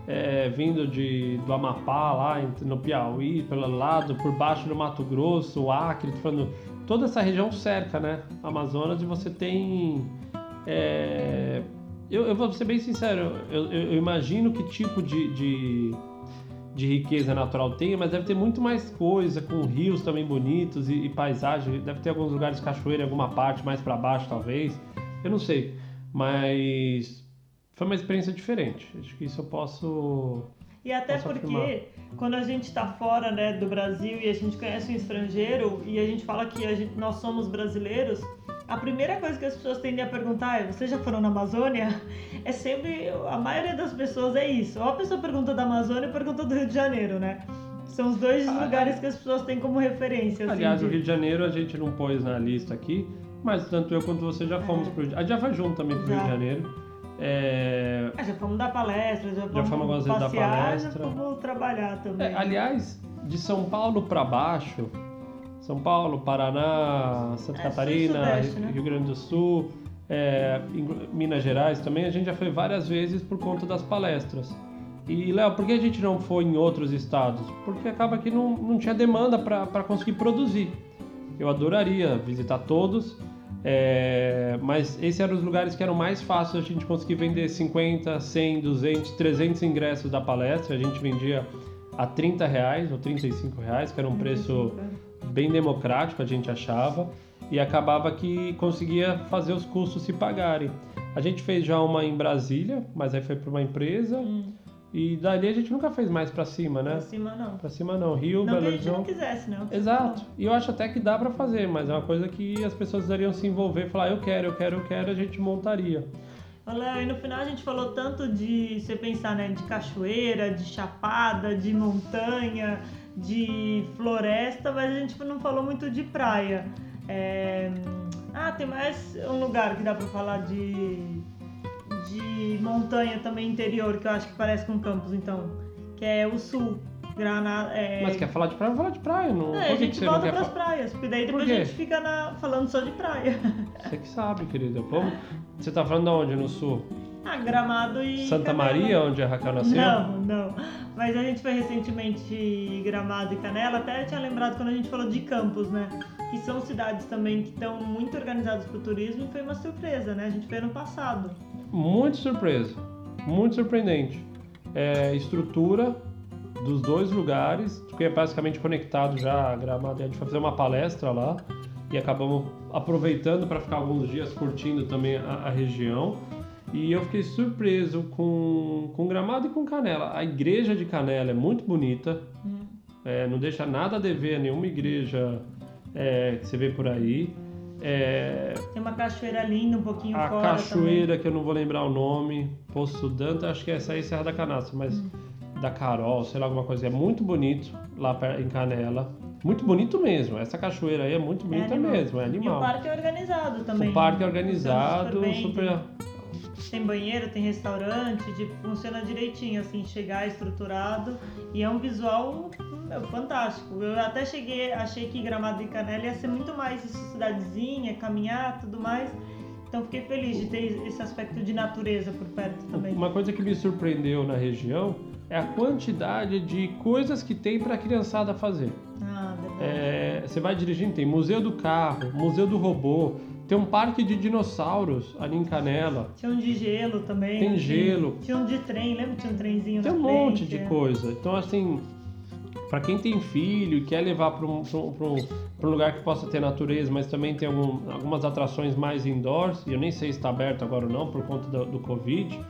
é, vindo de, do Amapá, lá no Piauí, pelo lado, por baixo do Mato Grosso, o Acre, falando, toda essa região cerca, né? Amazonas, e você tem. é, eu, eu vou ser bem sincero, eu, eu- eu imagino que tipo de, de, de riqueza natural tem, mas deve ter muito mais coisa, com rios também bonitos e, e paisagem. Deve ter alguns lugares cachoeira em alguma parte, mais para baixo talvez. Eu não sei, mas foi uma experiência diferente. Acho que isso eu posso. E até Posso porque afirmar. quando a gente está fora né, do Brasil e a gente conhece um estrangeiro e a gente fala que gente- nós somos brasileiros, a primeira coisa que as pessoas tendem a perguntar é: vocês já foram na Amazônia? É sempre. A maioria das pessoas é isso. Ou a pessoa pergunta da Amazônia ou pergunta do Rio de Janeiro, né? São os dois Ah, lugares que as pessoas têm como referência. assim, Aliás, de- o Rio de Janeiro a gente não pôs na lista aqui, mas tanto eu quanto você já fomos pro Rio de A gente já foi junto também pro Rio É. Já. de Janeiro. É, Ah, já fomos dar palestra, já fomos, fomos algumas vezes dar passear, palestra. já fomos trabalhar também. É, aliás, de São Paulo para baixo, São Paulo, Paraná, Santa É, Catarina, né? Rio Grande do Sul, é, Minas Gerais também, a gente já foi várias vezes por conta das palestras. E, Léo, por que a gente não foi em outros estados? Porque acaba que não, não tinha demanda para conseguir produzir. Eu adoraria visitar todos, é, mas esses eram os lugares que eram mais fáceis a gente conseguir vender 50, 100, 200, 300 ingressos da palestra. A gente vendia a 30 reais ou 35 reais, que era um preço bem democrático, a gente achava, e acabava que conseguia fazer os custos se pagarem. A gente fez já uma em Brasília, mas aí foi para uma empresa, Hum, e dali a gente nunca fez mais para cima, né? pra cima não. Para cima não, Rio, Não Belo a gente não Horizonte. quisesse, né? Exato. E eu acho até que dá para fazer, mas é uma coisa que as pessoas precisariam se envolver, falar eu quero, eu quero, eu quero, a gente montaria. Léo, e no final a gente falou tanto de você pensar, né, de cachoeira, de chapada, de montanha, de floresta, mas a gente não falou muito de praia. É, Ah, tem mais um lugar que dá pra falar de de montanha também interior, que eu acho que parece com Campos, então, que é o sul. Granada, é... Mas quer falar de praia? Falar de praia. Não... É, a gente que volta pras falar? praias, porque daí depois a gente fica na- falando só de praia. Você que sabe, querida. Vamos... Você tá falando de onde? No sul? Ah, Gramado e. Santa Canela. Maria, onde a Raquel nasceu? Não, não. Mas a gente foi recentemente em Gramado e Canela, até tinha lembrado quando a gente falou de Campos, né? Que são cidades também que estão muito organizadas para o turismo e foi uma surpresa, né? A gente foi ano passado. Muito surpresa. Muito surpreendente. É, estrutura dos dois lugares, que é basicamente conectado já a Gramado. A gente vai fazer uma palestra lá e acabamos aproveitando para ficar alguns dias curtindo também a, a região. E eu fiquei surpreso com, com Gramado e com Canela. A igreja de Canela é muito bonita, Hum. é, não deixa nada a dever a nenhuma igreja é, que você vê por aí. É, Tem uma cachoeira linda, um pouquinho a fora cachoeira, que eu não vou lembrar o nome, Poço Danta, acho que essa aí é Serra da Canastra, mas Hum. da Carol, sei lá, alguma coisa. É muito bonito lá em Canela. Muito bonito mesmo. Essa cachoeira aí é muito também. bonita animal. mesmo, é E o animal. parque é organizado também. O parque é Funciona organizado, bem, super. Tem banheiro, tem restaurante, tipo, funciona direitinho, assim, chegar estruturado. E é um visual meu, fantástico. Eu até cheguei, achei que Gramado e Canela ia ser muito mais isso, cidadezinha, caminhar, tudo mais. Então fiquei feliz de ter esse aspecto de natureza por perto também. Uma coisa que me surpreendeu na região é a quantidade de coisas que tem para a criançada fazer. Ah, verdade. É, você vai dirigindo, tem Museu do Carro, Museu do Robô, tem um parque de dinossauros ali em Canela. Tinha um de gelo também. Tem assim. gelo. Tinha um de trem, lembra? que Tinha um trenzinho Tem um frente, monte de é. coisa. Então, assim, para quem tem filho e quer levar para um, um- um lugar que possa ter natureza, mas também tem algum- algumas atrações mais indoors, e eu nem sei se está aberto agora ou não por conta do, do Covid,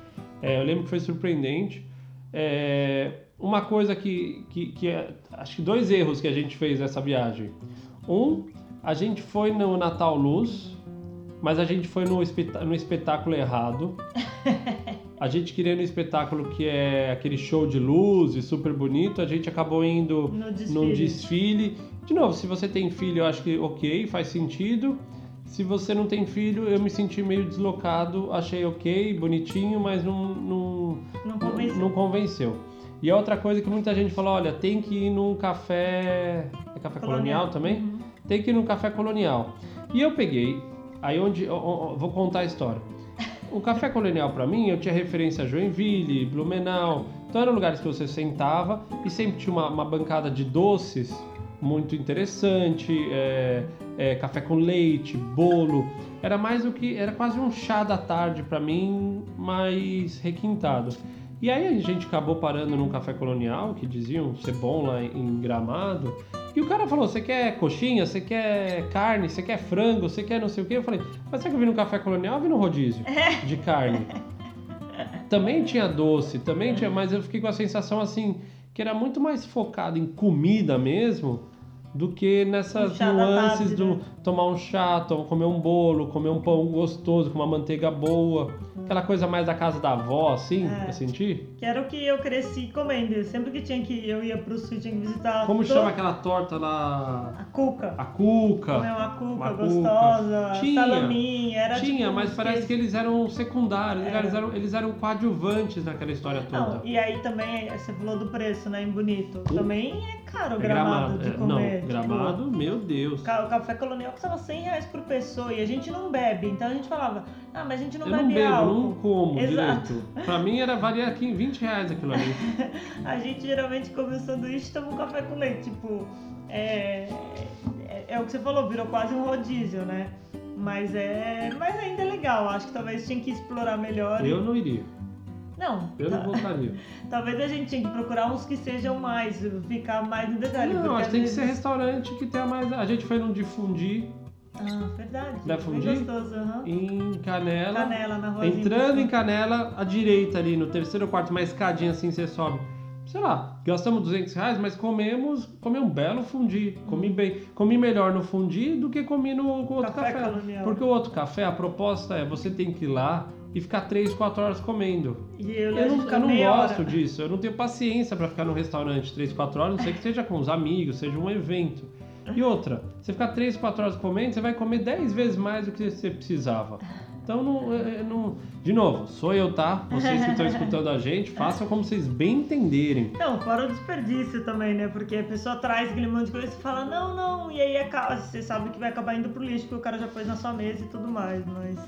é, eu lembro que foi surpreendente. É, uma coisa que, que, que é, acho que dois erros que a gente fez nessa viagem. Um, a gente foi no Natal Luz, mas a gente foi no, espetá- no espetáculo errado. A gente queria ir no espetáculo que é aquele show de luzes super bonito, a gente acabou indo No desfile. num desfile. De novo, se você tem filho, eu acho que ok, faz sentido. Se você não tem filho, eu me senti meio deslocado, achei ok, bonitinho, mas não, não, Não convenceu. não convenceu. E a outra coisa que muita gente falou, olha, tem que ir num café. É café colonial, também? Uhum. Tem que ir num café colonial. E eu peguei, aí onde. vou contar a história. O café colonial pra mim, eu tinha referência a Joinville, Blumenau. Então eram lugares que você sentava e sempre tinha uma, uma bancada de doces muito interessante, é, é, café com leite, bolo. Era mais do que. Era quase um chá da tarde pra mim, mais requintado. E aí a gente acabou parando num café colonial, que diziam ser bom lá em Gramado. E o cara falou: você quer coxinha, você quer carne, você quer frango, você quer não sei o quê? Eu falei: mas será que eu vim no café colonial ou vim no rodízio de carne? também tinha doce, também tinha, mas eu fiquei com a sensação assim que era muito mais focado em comida mesmo do que nessas Um chá da nuances tarde, do né? Tomar um chá, comer um bolo, comer um pão gostoso com uma manteiga boa, aquela coisa mais da casa da avó, assim, É. eu senti. Que era o que eu cresci comendo. Sempre que tinha que eu ia pro sul, tinha que visitar. Como todo- chama aquela torta lá? A cuca. A cuca. Comer uma cuca Uma cuca. gostosa, Tinha. salaminho, era Tinha, tipo, mas parece que eles eram secundários, É. eles, eram, eles eram coadjuvantes naquela história Não, toda. e aí também, você falou do preço, né, em Bonito. Uh. Também é caro o É gramado, de é, comer. não, tipo, gramado, meu Deus. O café colonial custava 100 reais por pessoa e a gente não bebe. Então a gente falava, ah, mas a gente não Eu bebe não bebo, álcool. não como Exato. direito. Pra mim era valia aqui 20 reais aquilo ali. A gente geralmente come um sanduíche e toma um café com leite. Tipo, é, é, é o que você falou, virou quase um rodízio, né? Mas é. Mas ainda é legal. Acho que talvez tinha que explorar melhor. e- Eu não iria, Não, eu não voltaria. talvez a gente tinha que procurar uns que sejam mais, ficar mais no detalhe. Não, acho que tem que ser vezes- restaurante que tenha mais. A gente foi num de fundi Ah, verdade. Dá bem fundir? gostoso, aham. em Canela. Canela na rua. Entrando em Canela, à direita ali, no terceiro ou quarto, uma escadinha assim, você sobe. Sei lá, gastamos 200 reais, mas comemos, comi um belo fundi, comi bem, comi melhor no fundi do que comi no com outro Café café. Porque o outro café, a proposta é você tem que ir lá e ficar 3, 4 horas comendo. E eu, Eu não, eu não gosto hora. disso, eu não tenho paciência pra ficar no restaurante 3, 4 horas, não sei que seja com os amigos, seja um evento. E outra, você ficar 3, 4 horas comendo, você vai comer 10 vezes mais do que você precisava. Então, não, é- é- não- de novo, sou eu, tá? Vocês que estão escutando a gente, façam como vocês bem entenderem. Não, fora o desperdício também, né? Porque a pessoa traz aquele monte de coisa e fala, não, não, e aí acaba, você sabe que vai acabar indo pro lixo, porque o cara já pôs na sua mesa e tudo mais, mas.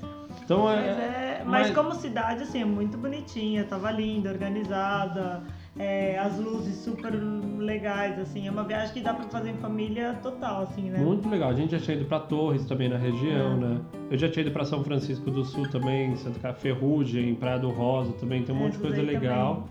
Então, Mas, é, é, mas- mas como cidade, assim, é muito bonitinha, tava linda, organizada, é, as luzes super legais, assim, é uma viagem que dá pra fazer em família total, assim, né? Muito legal. A gente já tinha ido para Torres também na região, É. né? Eu já tinha ido para São Francisco do Sul também, Santa Ca- Ferrugem, Praia do Rosa também, tem um monte de coisa legal.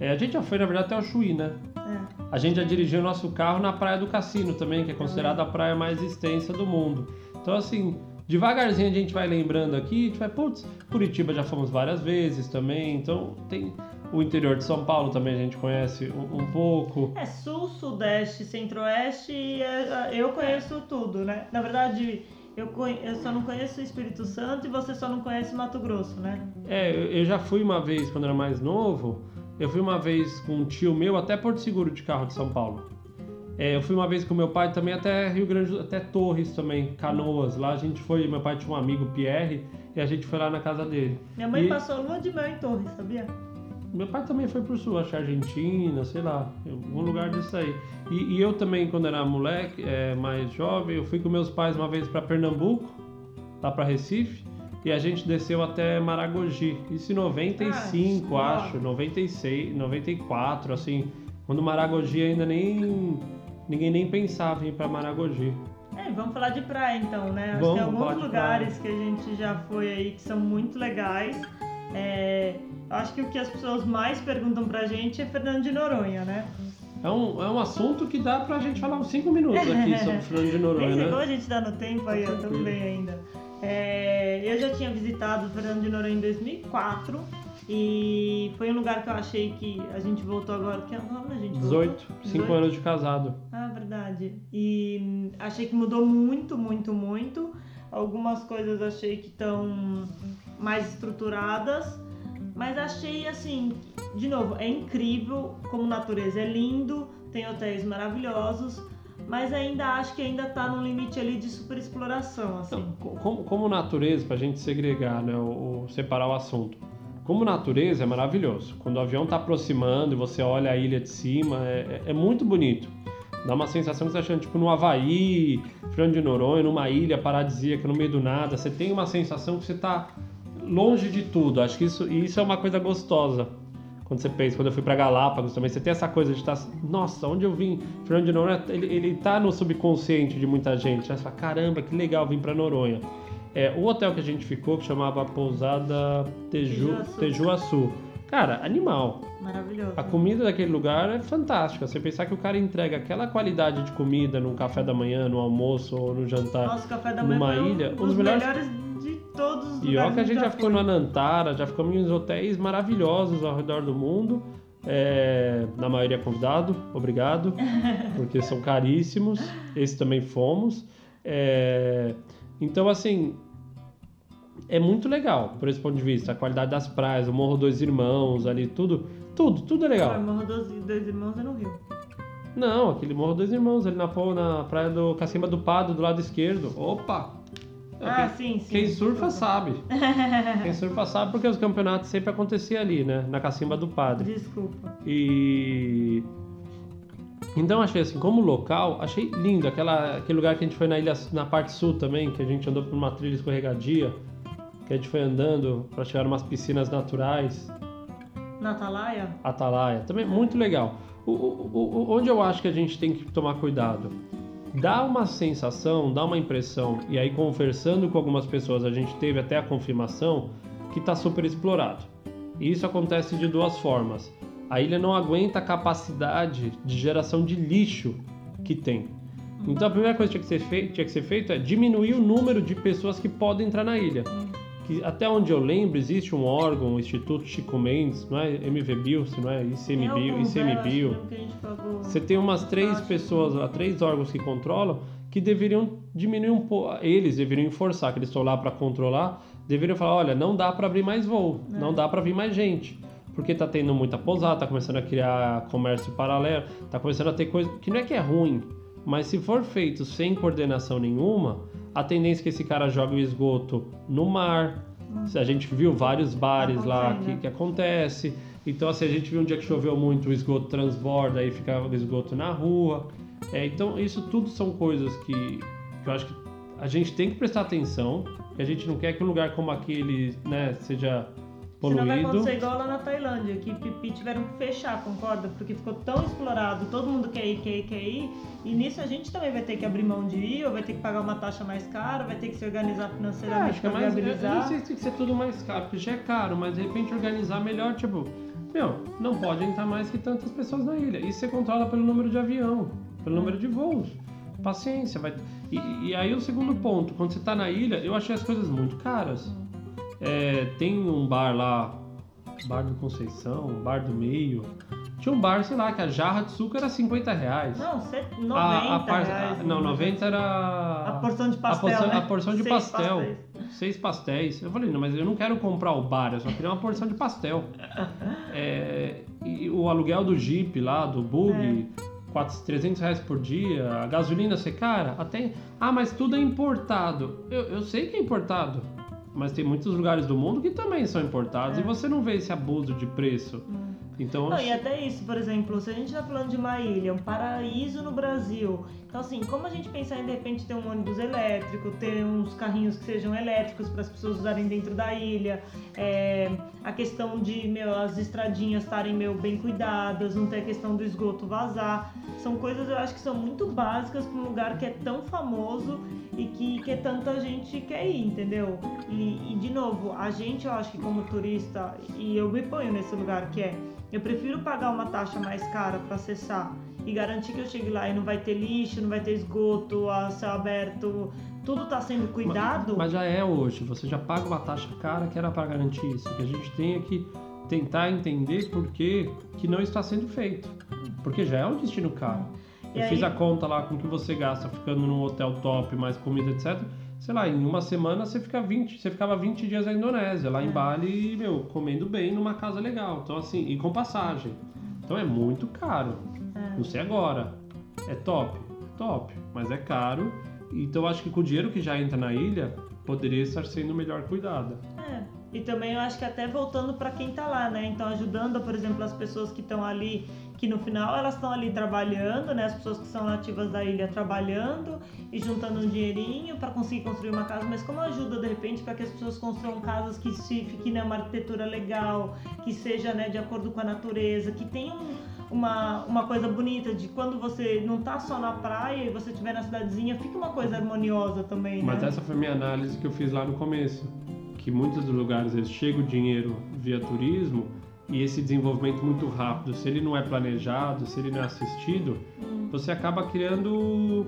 É, a gente já foi, na verdade, até o Chuí, né? É. A gente já dirigiu nosso carro na Praia do Cassino também, que é considerada a praia mais extensa do mundo. Então, assim, devagarzinho a gente vai lembrando aqui, a gente vai, putz, Curitiba já fomos várias vezes também, então tem o interior de São Paulo também a gente conhece um, um pouco. É sul, sudeste, centro-oeste, e é, eu conheço tudo, né? Na verdade, eu, eu só não conheço o Espírito Santo e você só não conhece Mato Grosso, né? É, eu já fui uma vez quando era mais novo. Eu fui uma vez com um tio meu até Porto Seguro de carro de São Paulo. É, eu fui uma vez com meu pai também até Rio Grande, até Torres também, Canoas. Lá a gente foi, meu pai tinha um amigo Pierre e a gente foi lá na casa dele. Minha mãe E- passou lua de mel em Torres, sabia? Meu pai também foi pro sul, acho que Argentina, sei lá, algum lugar disso aí. E, e eu também, quando era moleque, é, mais jovem, eu fui com meus pais uma vez para Pernambuco, lá para Recife, e a gente desceu até Maragogi. Isso em 95, Ah, acho, 96, 94, assim, quando Maragogi ainda nem ninguém nem pensava em ir para Maragogi. É, vamos falar de praia então, né? Acho Vamos que tem alguns lugares que a gente já foi aí que são muito legais. É, acho que o que as pessoas mais perguntam pra gente é Fernando de Noronha, né? É um, é um assunto que dá pra gente falar uns 5 minutos aqui sobre Fernando de Noronha, né? a gente tá no tempo aí, eu tô bem ainda. É, eu já tinha visitado Fernando de Noronha em 2004 e foi um lugar que eu achei que a gente voltou agora. Que ano a gente voltou? 18, 5 18. anos de casado. Ah, verdade. E hum, achei que mudou muito, muito, muito. Algumas coisas achei que estão mais estruturadas, mas achei assim, de novo, é incrível como natureza é lindo, tem hotéis maravilhosos, mas ainda acho que ainda tá num limite ali de superexploração, assim. Então, co- como, como natureza, pra gente segregar, né, o, o- separar o assunto. Como natureza é maravilhoso. Quando o avião tá aproximando e você olha a ilha de cima, é, é- é muito bonito. Dá uma sensação que você tá achando, tipo, no Havaí, Fernando de Noronha, numa ilha paradisíaca, no meio do nada. Você tem uma sensação que você tá longe de tudo. Acho que isso, isso é uma coisa gostosa. Quando você pensa, quando eu fui para Galápagos também, você tem essa coisa de estar, nossa, onde eu vim? Fernando de Noronha, ele, ele tá no subconsciente de muita gente. Você fala, caramba, que legal vir para Noronha. É, o hotel que a gente ficou, que chamava Pousada Teju, Tejuaçu. Tejuaçu. Cara, animal. Maravilhoso. A comida daquele lugar é fantástica. Você pensar que o cara entrega aquela qualidade de comida no café da manhã, no almoço ou no jantar. Café da manhã numa um ilha, dos os melhores- melhores de todos os E ó que a gente já ficou no Anantara, já ficamos em hotéis maravilhosos ao redor do mundo. É, na maioria convidado, obrigado, porque são caríssimos. Esse também fomos. É, então, assim, é muito legal por esse ponto de vista. A qualidade das praias, o Morro Dois Irmãos ali, tudo, tudo, tudo é legal. Morro dos Dois Irmãos é no Rio. Não, aquele Morro Dois Irmãos ali na, na praia do Cacimba do Pado, do lado esquerdo. Opa! Ah, Quem- sim, sim. Quem surfa sabe. Quem surfa sabe porque os campeonatos sempre aconteciam ali, né? Na Cacimba do Padre. Desculpa. E. Então achei assim, como local, achei lindo. Aquela, aquele lugar que a gente foi na ilha, na parte sul também, que a gente andou por uma trilha escorregadia, que a gente foi andando para chegar umas piscinas naturais, Na Atalaia? Atalaia. Também muito legal. O, o- o- onde eu acho que a gente tem que tomar cuidado? Dá uma sensação, dá uma impressão, e aí conversando com algumas pessoas, a gente teve até a confirmação que está super explorado. E isso acontece de duas formas. A ilha não aguenta a capacidade de geração de lixo que tem. Então a primeira coisa que tinha que ser feita, tinha que ser feita é diminuir o número de pessoas que podem entrar na ilha. Que até onde eu lembro existe um órgão, o Instituto Chico Mendes, não é MVBio, se não é ICMBio, ICMBio. Você tem umas três pessoas, três órgãos que controlam que deveriam diminuir um pouco, eles deveriam enforçar, que eles estão lá para controlar, deveriam falar, olha, não dá para abrir mais voo, é. não dá para vir mais gente, porque tá tendo muita pousada, tá começando a criar comércio paralelo, tá começando a ter coisa que não é que é ruim, mas se for feito sem coordenação nenhuma, a tendência é que esse cara jogue o esgoto no mar. Hum. A gente viu vários bares lá que, que acontece. Então, assim, a gente viu um dia que choveu muito, o esgoto transborda, aí fica o esgoto na rua. É, então, isso tudo são coisas que, que eu acho que a gente tem que prestar atenção, que a gente não quer que um lugar como aquele né, seja poluído. Senão vai acontecer igual lá na Tailândia, que Pipi tiveram que fechar, concorda? Porque ficou tão explorado, todo mundo quer ir, quer ir, quer ir, e nisso a gente também vai ter que abrir mão de ir, ou vai ter que pagar uma taxa mais cara, vai ter que se organizar financeiramente é, para mais, viabilizar. Eu não sei se tem que ser tudo mais caro, porque já é caro, mas de repente organizar melhor, tipo, meu, não pode entrar mais que tantas pessoas na ilha. Isso você controla pelo número de avião pelo número de voos. Paciência, vai. E, e aí o segundo ponto, quando você está na ilha, eu achei as coisas muito caras. É, tem um bar lá, Bar do Conceição, Bar do Meio. Tinha um bar, sei lá, que a jarra de suco era 50 reais. Não, 90 a, a par... reais. Não, 90 era... A porção de pastel, A porção, né? a porção de Seis pastel. Pastéis. Seis pastéis. Eu falei, não, mas eu não quero comprar o bar, eu só queria uma porção de pastel. é, e o aluguel do Jeep lá, do Bug... É 400, 300 reais por dia, a gasolina ser cara, até. Ah, mas tudo é importado. Eu, eu sei que é importado, mas tem muitos lugares do mundo que também são importados é. e você não vê esse abuso de preço. Hum. Então, não, e até isso, por exemplo, se a gente está falando de uma ilha, um paraíso no Brasil, então assim, como a gente pensar em de repente ter um ônibus elétrico, ter uns carrinhos que sejam elétricos para as pessoas usarem dentro da ilha, é, a questão de meu, as estradinhas estarem meu bem cuidadas, não ter a questão do esgoto vazar, são coisas eu acho que são muito básicas para um lugar que é tão famoso e que, que tanta gente quer ir, entendeu? E, e de novo, a gente eu acho que como turista, e eu me ponho nesse lugar que é eu prefiro pagar uma taxa mais cara para acessar e garantir que eu chegue lá e não vai ter lixo, não vai ter esgoto, a céu aberto, tudo está sendo cuidado. Mas, mas, já é hoje, você já paga uma taxa cara que era para garantir isso. Que a gente tem que tentar entender por que, que não está sendo feito. Porque já é um destino caro. E eu aí... fiz a conta lá com o que você gasta ficando num hotel top, mais comida, etc sei lá, em uma semana você fica 20, você ficava 20 dias na Indonésia, lá em é. Bali, meu, comendo bem numa casa legal. Então assim, e com passagem. Então é muito caro. Não sei agora. É top, top, mas é caro. Então acho que com o dinheiro que já entra na ilha, poderia estar sendo melhor cuidada. É. E também eu acho que até voltando para quem tá lá, né? Então ajudando, por exemplo, as pessoas que estão ali que no final elas estão ali trabalhando, né? As pessoas que são nativas da ilha trabalhando e juntando um dinheirinho para conseguir construir uma casa, mas como ajuda de repente para que as pessoas construam casas que se fiquem né, uma arquitetura legal, que seja né, de acordo com a natureza, que tenham uma, uma coisa bonita de quando você não tá só na praia e você estiver na cidadezinha, fica uma coisa harmoniosa também, né? Mas essa foi minha análise que eu fiz lá no começo, que muitos dos lugares eles chega o dinheiro via turismo e esse desenvolvimento muito rápido, se ele não é planejado, se ele não é assistido, hum. Você acaba criando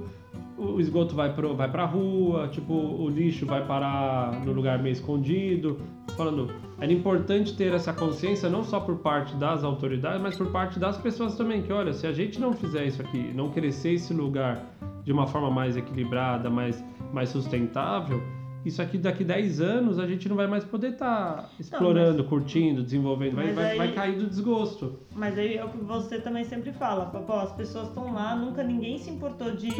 o esgoto vai para vai a rua, tipo, o lixo vai parar no lugar meio escondido. Falando, era importante ter essa consciência não só por parte das autoridades, mas por parte das pessoas também, que olha, se a gente não fizer isso aqui, não crescer esse lugar de uma forma mais equilibrada, mais, mais sustentável, isso aqui daqui 10 anos a gente não vai mais poder estar tá explorando, mas... curtindo, desenvolvendo, vai, vai, aí... vai cair do desgosto. Mas aí é o que você também sempre fala, pô, as pessoas estão lá, nunca ninguém se importou de,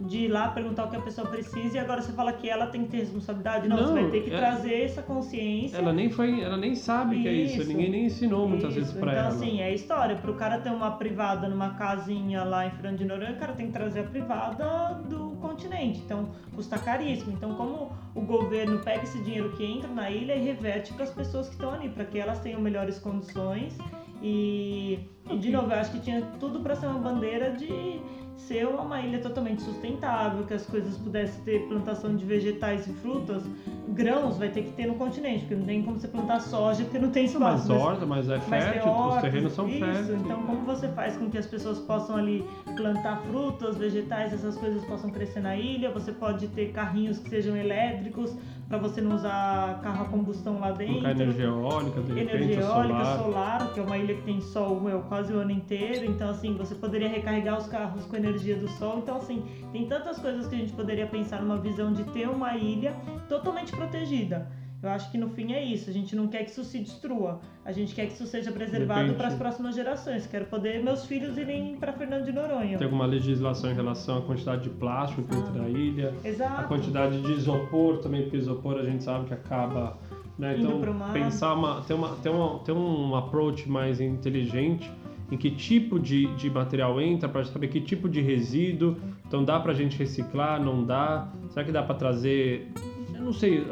de ir lá perguntar o que a pessoa precisa e agora você fala que ela tem que ter responsabilidade. Não, não você vai ter que é... trazer essa consciência. Ela nem foi, ela nem sabe isso, que é isso, ninguém nem ensinou muitas isso. vezes pra então, ela. Então assim, é história, pro cara ter uma privada numa casinha lá em Fernando de Noronha, o cara tem que trazer a privada do continente, então custa caríssimo. Então como o governo pega esse dinheiro que entra na ilha e reverte para as pessoas que estão ali, para que elas tenham melhores condições. E, e, de novo, eu acho que tinha tudo para ser uma bandeira de ser uma ilha totalmente sustentável, que as coisas pudessem ter plantação de vegetais e frutas, grãos vai ter que ter no continente, porque não tem como você plantar soja porque não tem espaço. Mas horta, mas é mas fértil, hortas, os terrenos são isso, férteis. Então como você faz com que as pessoas possam ali plantar frutas, vegetais, essas coisas possam crescer na ilha? Você pode ter carrinhos que sejam elétricos para você não usar carro a combustão lá dentro. Colocar energia eólica, de repente, Energia eólica, solar. solar, que é uma ilha que tem sol meu, quase o ano inteiro. Então, assim, você poderia recarregar os carros com energia do sol. Então, assim, tem tantas coisas que a gente poderia pensar numa visão de ter uma ilha totalmente protegida. Eu acho que no fim é isso. A gente não quer que isso se destrua. A gente quer que isso seja preservado para as próximas gerações. Quero poder meus filhos irem para Fernando de Noronha. Tem alguma legislação em relação à quantidade de plástico que entra na ilha, a Exato. quantidade de isopor também, porque isopor a gente sabe que acaba. Né? Então, pensar uma, ter, uma, ter, uma, ter um approach mais inteligente em que tipo de, de material entra, para saber que tipo de resíduo. Então, dá pra gente reciclar, não dá? Será que dá para trazer. Eu não sei,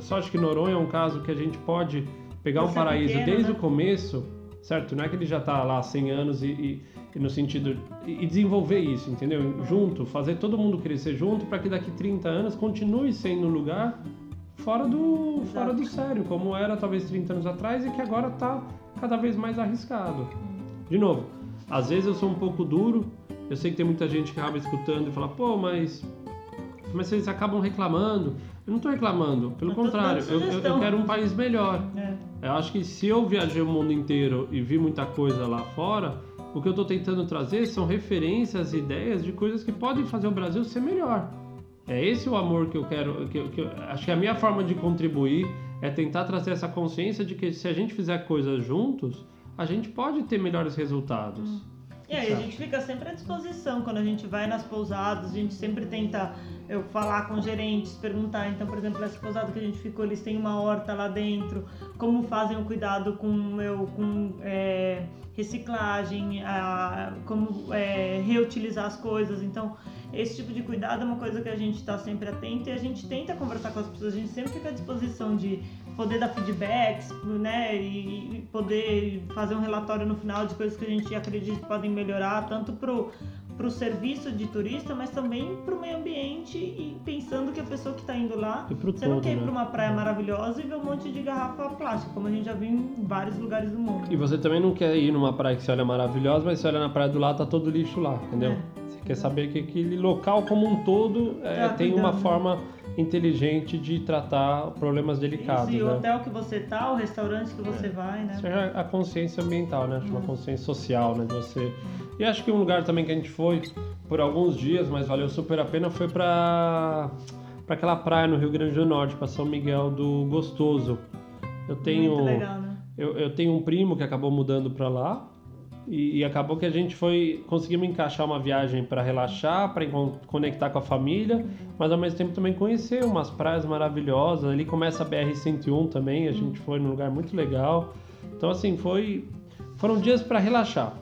só acho que Noronha é um caso que a gente pode pegar um ser paraíso pequeno, desde né? o começo, certo? Não é que ele já está lá há 100 anos e, e- e no sentido e e desenvolver isso, entendeu? Junto, fazer todo mundo crescer junto para que daqui 30 anos continue sendo um lugar fora do Exato. fora do sério, como era talvez 30 anos atrás e que agora está cada vez mais arriscado. De novo, às vezes eu sou um pouco duro. Eu sei que tem muita gente que acaba escutando e fala, pô, mas mas vocês acabam reclamando. Eu não estou reclamando, pelo tô contrário, eu, eu- eu quero um país melhor. É. Eu acho que se eu viajei o mundo inteiro e vi muita coisa lá fora, o que eu estou tentando trazer são referências, ideias de coisas que podem fazer o Brasil ser melhor. É esse o amor que eu quero. Que, que eu- acho que a minha forma de contribuir é tentar trazer essa consciência de que se a gente fizer coisas juntos, a gente pode ter melhores resultados. E aí, a gente fica sempre à disposição quando a gente vai nas pousadas, a gente sempre tenta eu, falar com gerentes, perguntar. Então, por exemplo, essa pousada que a gente ficou, eles têm uma horta lá dentro, como fazem o cuidado com, meu, com é, reciclagem, a, como é, reutilizar as coisas. Então, esse tipo de cuidado é uma coisa que a gente está sempre atento e a gente tenta conversar com as pessoas, a gente sempre fica à disposição de poder dar feedbacks, né, e poder fazer um relatório no final de coisas que a gente acredita que podem melhorar, tanto pro pro serviço de turista, mas também pro meio ambiente e pensando que a pessoa que está indo lá, você não todo, quer ir né? para uma praia maravilhosa e ver um monte de garrafa plástica, como a gente já viu em vários lugares do mundo. E você também não quer ir numa praia que você olha maravilhosa, mas você olha na praia do lado, tá todo lixo lá, entendeu? É. Quer saber que aquele local como um todo é, Tá tem uma forma inteligente de tratar problemas delicados, Isso, e o né? hotel que você tá, o restaurante que você vai, né? Isso é a consciência ambiental, né? Acho uma consciência social, né? De você. E acho que um lugar também que a gente foi por alguns dias, mas valeu super a pena, foi pra, pra aquela praia no Rio Grande do Norte, pra São Miguel do Gostoso. Eu tenho, legal, né? eu, eu tenho um primo que acabou mudando pra lá. E, e acabou que a gente foi conseguimos encaixar uma viagem para relaxar, para conectar com a família, mas ao mesmo tempo também conhecer umas praias maravilhosas. Ali começa a BR 101 também, a gente foi num lugar muito legal. Então assim foi foram dias para relaxar.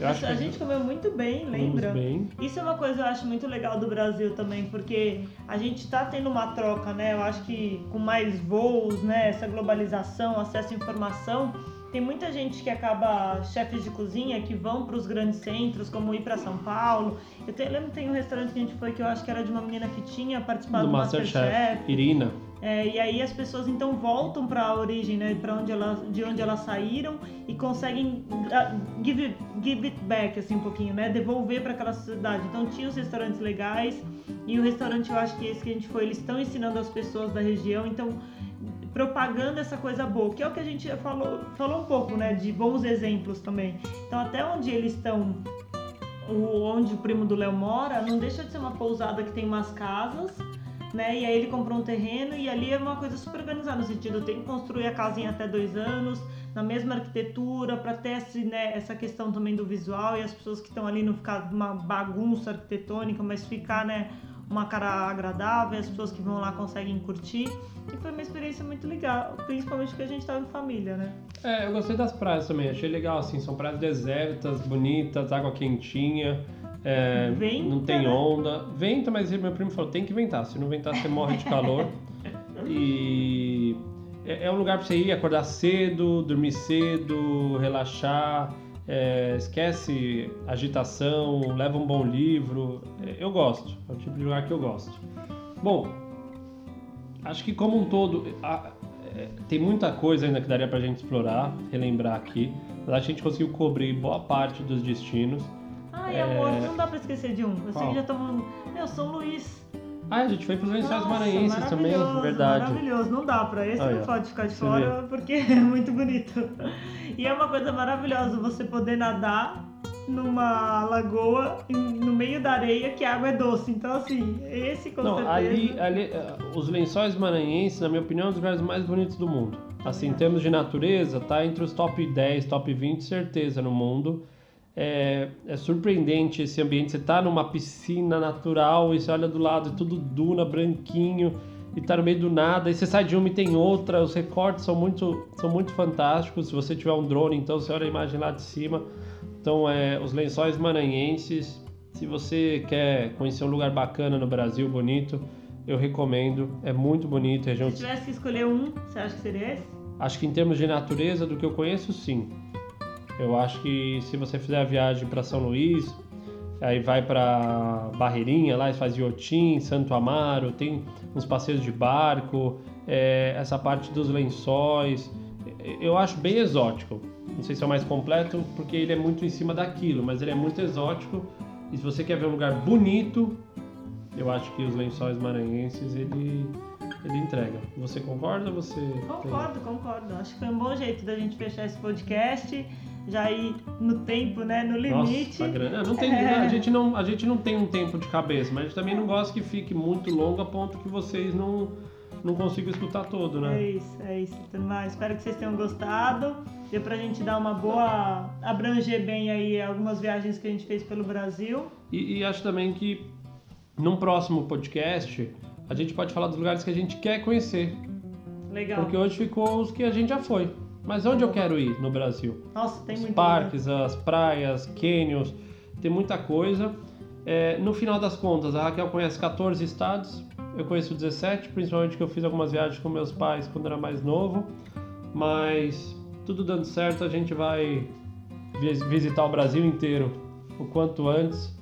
A gente comeu muito bem, lembra? bem. Isso é uma coisa que eu acho muito legal do Brasil também, porque a gente está tendo uma troca, né? Eu acho que com mais voos, né? Essa globalização, acesso à informação, tem muita gente que acaba chefes de cozinha que vão para os grandes centros, como ir para São Paulo. Eu, te- eu lembro que tem um restaurante que a gente foi que eu acho que era de uma menina que tinha participado Do do, Masterchef. Irina. É, e aí as pessoas então voltam para a origem, né, para onde elas, de onde elas saíram e conseguem ah, give, it- give it back assim um pouquinho, né, devolver para aquela sociedade. Então tinha os restaurantes legais e o restaurante eu acho que esse que a gente foi, eles estão ensinando as pessoas da região, então propagando essa coisa boa, que é o que a gente falou, falou um pouco, né, de bons exemplos também. Então até onde eles estão onde o primo do Léo mora, não deixa de ser uma pousada que tem umas casas, né? E aí ele comprou um terreno e ali é uma coisa super organizada, no sentido, tem que construir a casa em até dois anos, na mesma arquitetura, para ter esse, né, essa questão também do visual e as pessoas que estão ali não ficar uma bagunça arquitetônica, mas ficar, né? Uma cara agradável, as pessoas que vão lá conseguem curtir. E foi uma experiência muito legal, principalmente porque a gente estava em família, né? É, eu gostei das praias também, achei legal, assim, são praias desertas, bonitas, água quentinha, é, Venta, não tem né? onda. Venta, mas meu primo falou, tem que ventar, se não ventar você morre de calor. e é, é um lugar pra você ir, acordar cedo, dormir cedo, relaxar. É, esquece agitação, leva um bom livro. É, eu gosto, é o tipo de lugar que eu gosto. Bom, acho que como um todo, a, é, tem muita coisa ainda que daria pra gente explorar, relembrar aqui. Mas a gente conseguiu cobrir boa parte dos destinos. Ai, amor, não dá pra esquecer de um. Eu sei que já tomando. Meu, São Luís. Ah, a gente foi para os Lençóis Maranhenses também, verdade. Maravilhoso, não dá para esse não pode ficar de fora porque é muito bonito. E é uma coisa maravilhosa você poder nadar numa lagoa no meio da areia que a água é doce. Então, assim, esse com não, certeza... Ali, ali, eh, os lençóis maranhenses, na minha opinião, são os lugares mais bonitos do mundo. Assim, em termos de natureza, tá entre os top 10, top 20, certeza, no mundo. É, é, surpreendente esse ambiente. Você tá numa piscina natural e você olha do lado, é tudo duna, branquinho, e tá no meio do nada, e você sai de uma e tem outra. Os recortes são muito, são muito fantásticos. Se você tiver um drone, então você olha a imagem lá de cima. Então, é, os lençóis maranhenses. Se você quer conhecer um lugar bacana no Brasil, bonito, eu recomendo. É muito bonito. Região... Se tivesse que escolher um, você acha que seria esse? Acho que em termos de natureza, do que eu conheço, sim. Eu acho que se você fizer a viagem para São Luís, aí vai para Barreirinha, lá faz Iotim, Santo Amaro, tem uns passeios de barco, é, essa parte dos lençóis, eu acho bem exótico. Não sei se é o mais completo, porque ele é muito em cima daquilo, mas ele é muito exótico. E se você quer ver um lugar bonito, eu acho que os lençóis maranhenses ele ele entrega. Você concorda? Você concordo, tem... concordo. Acho que foi um bom jeito da gente fechar esse podcast já ir no tempo, né? No limite. Nossa, tá não tem, é. a, gente não, a gente não tem um tempo de cabeça, mas a gente também não gosta que fique muito longo a ponto que vocês não, não consigam escutar todo, né? É isso, é isso. Então, mas espero que vocês tenham gostado. Deu pra gente dar uma boa. abranger bem aí algumas viagens que a gente fez pelo Brasil. E, e acho também que num próximo podcast a gente pode falar dos lugares que a gente quer conhecer. Legal. Porque hoje ficou os que a gente já foi. Mas onde eu quero ir no Brasil? Nossa, tem Os muito parques, lugar. as praias, canyons, tem muita coisa. É, no final das contas, a Raquel conhece 14 estados, eu conheço 17, principalmente que eu fiz algumas viagens com meus pais quando era mais novo. Mas tudo dando certo, a gente vai visitar o Brasil inteiro o quanto antes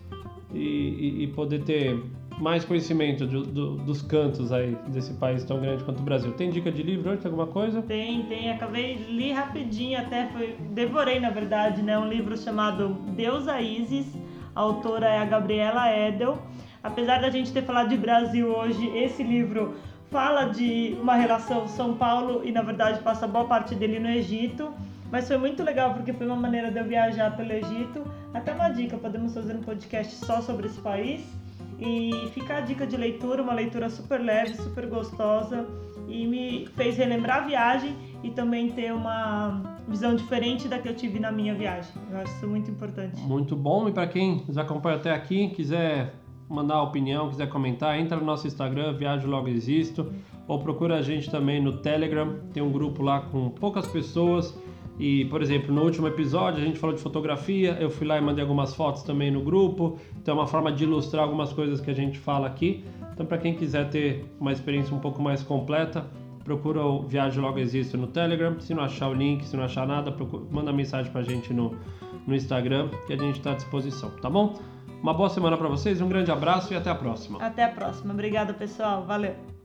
e, e, e poder ter mais conhecimento do, do, dos cantos aí desse país tão grande quanto o Brasil. Tem dica de livro hoje? Tem alguma coisa? Tem, tem. Acabei, li rapidinho até, foi, devorei na verdade, né? Um livro chamado Deusa Isis, a autora é a Gabriela Edel. Apesar da gente ter falado de Brasil hoje, esse livro fala de uma relação São Paulo e na verdade passa boa parte dele no Egito. Mas foi muito legal porque foi uma maneira de eu viajar pelo Egito. Até uma dica, podemos fazer um podcast só sobre esse país. E fica a dica de leitura, uma leitura super leve, super gostosa e me fez relembrar a viagem e também ter uma visão diferente da que eu tive na minha viagem. Eu acho isso muito importante. Muito bom. E para quem nos acompanha até aqui, quiser mandar opinião, quiser comentar, entra no nosso Instagram, Viagem Logo Existo, ou procura a gente também no Telegram. Tem um grupo lá com poucas pessoas e, por exemplo, no último episódio a gente falou de fotografia, eu fui lá e mandei algumas fotos também no grupo. Então é uma forma de ilustrar algumas coisas que a gente fala aqui. Então, para quem quiser ter uma experiência um pouco mais completa, procura o Viagem Logo Existe no Telegram. Se não achar o link, se não achar nada, procura, manda mensagem para a gente no, no Instagram que a gente está à disposição, tá bom? Uma boa semana para vocês, um grande abraço e até a próxima. Até a próxima. Obrigada, pessoal. Valeu.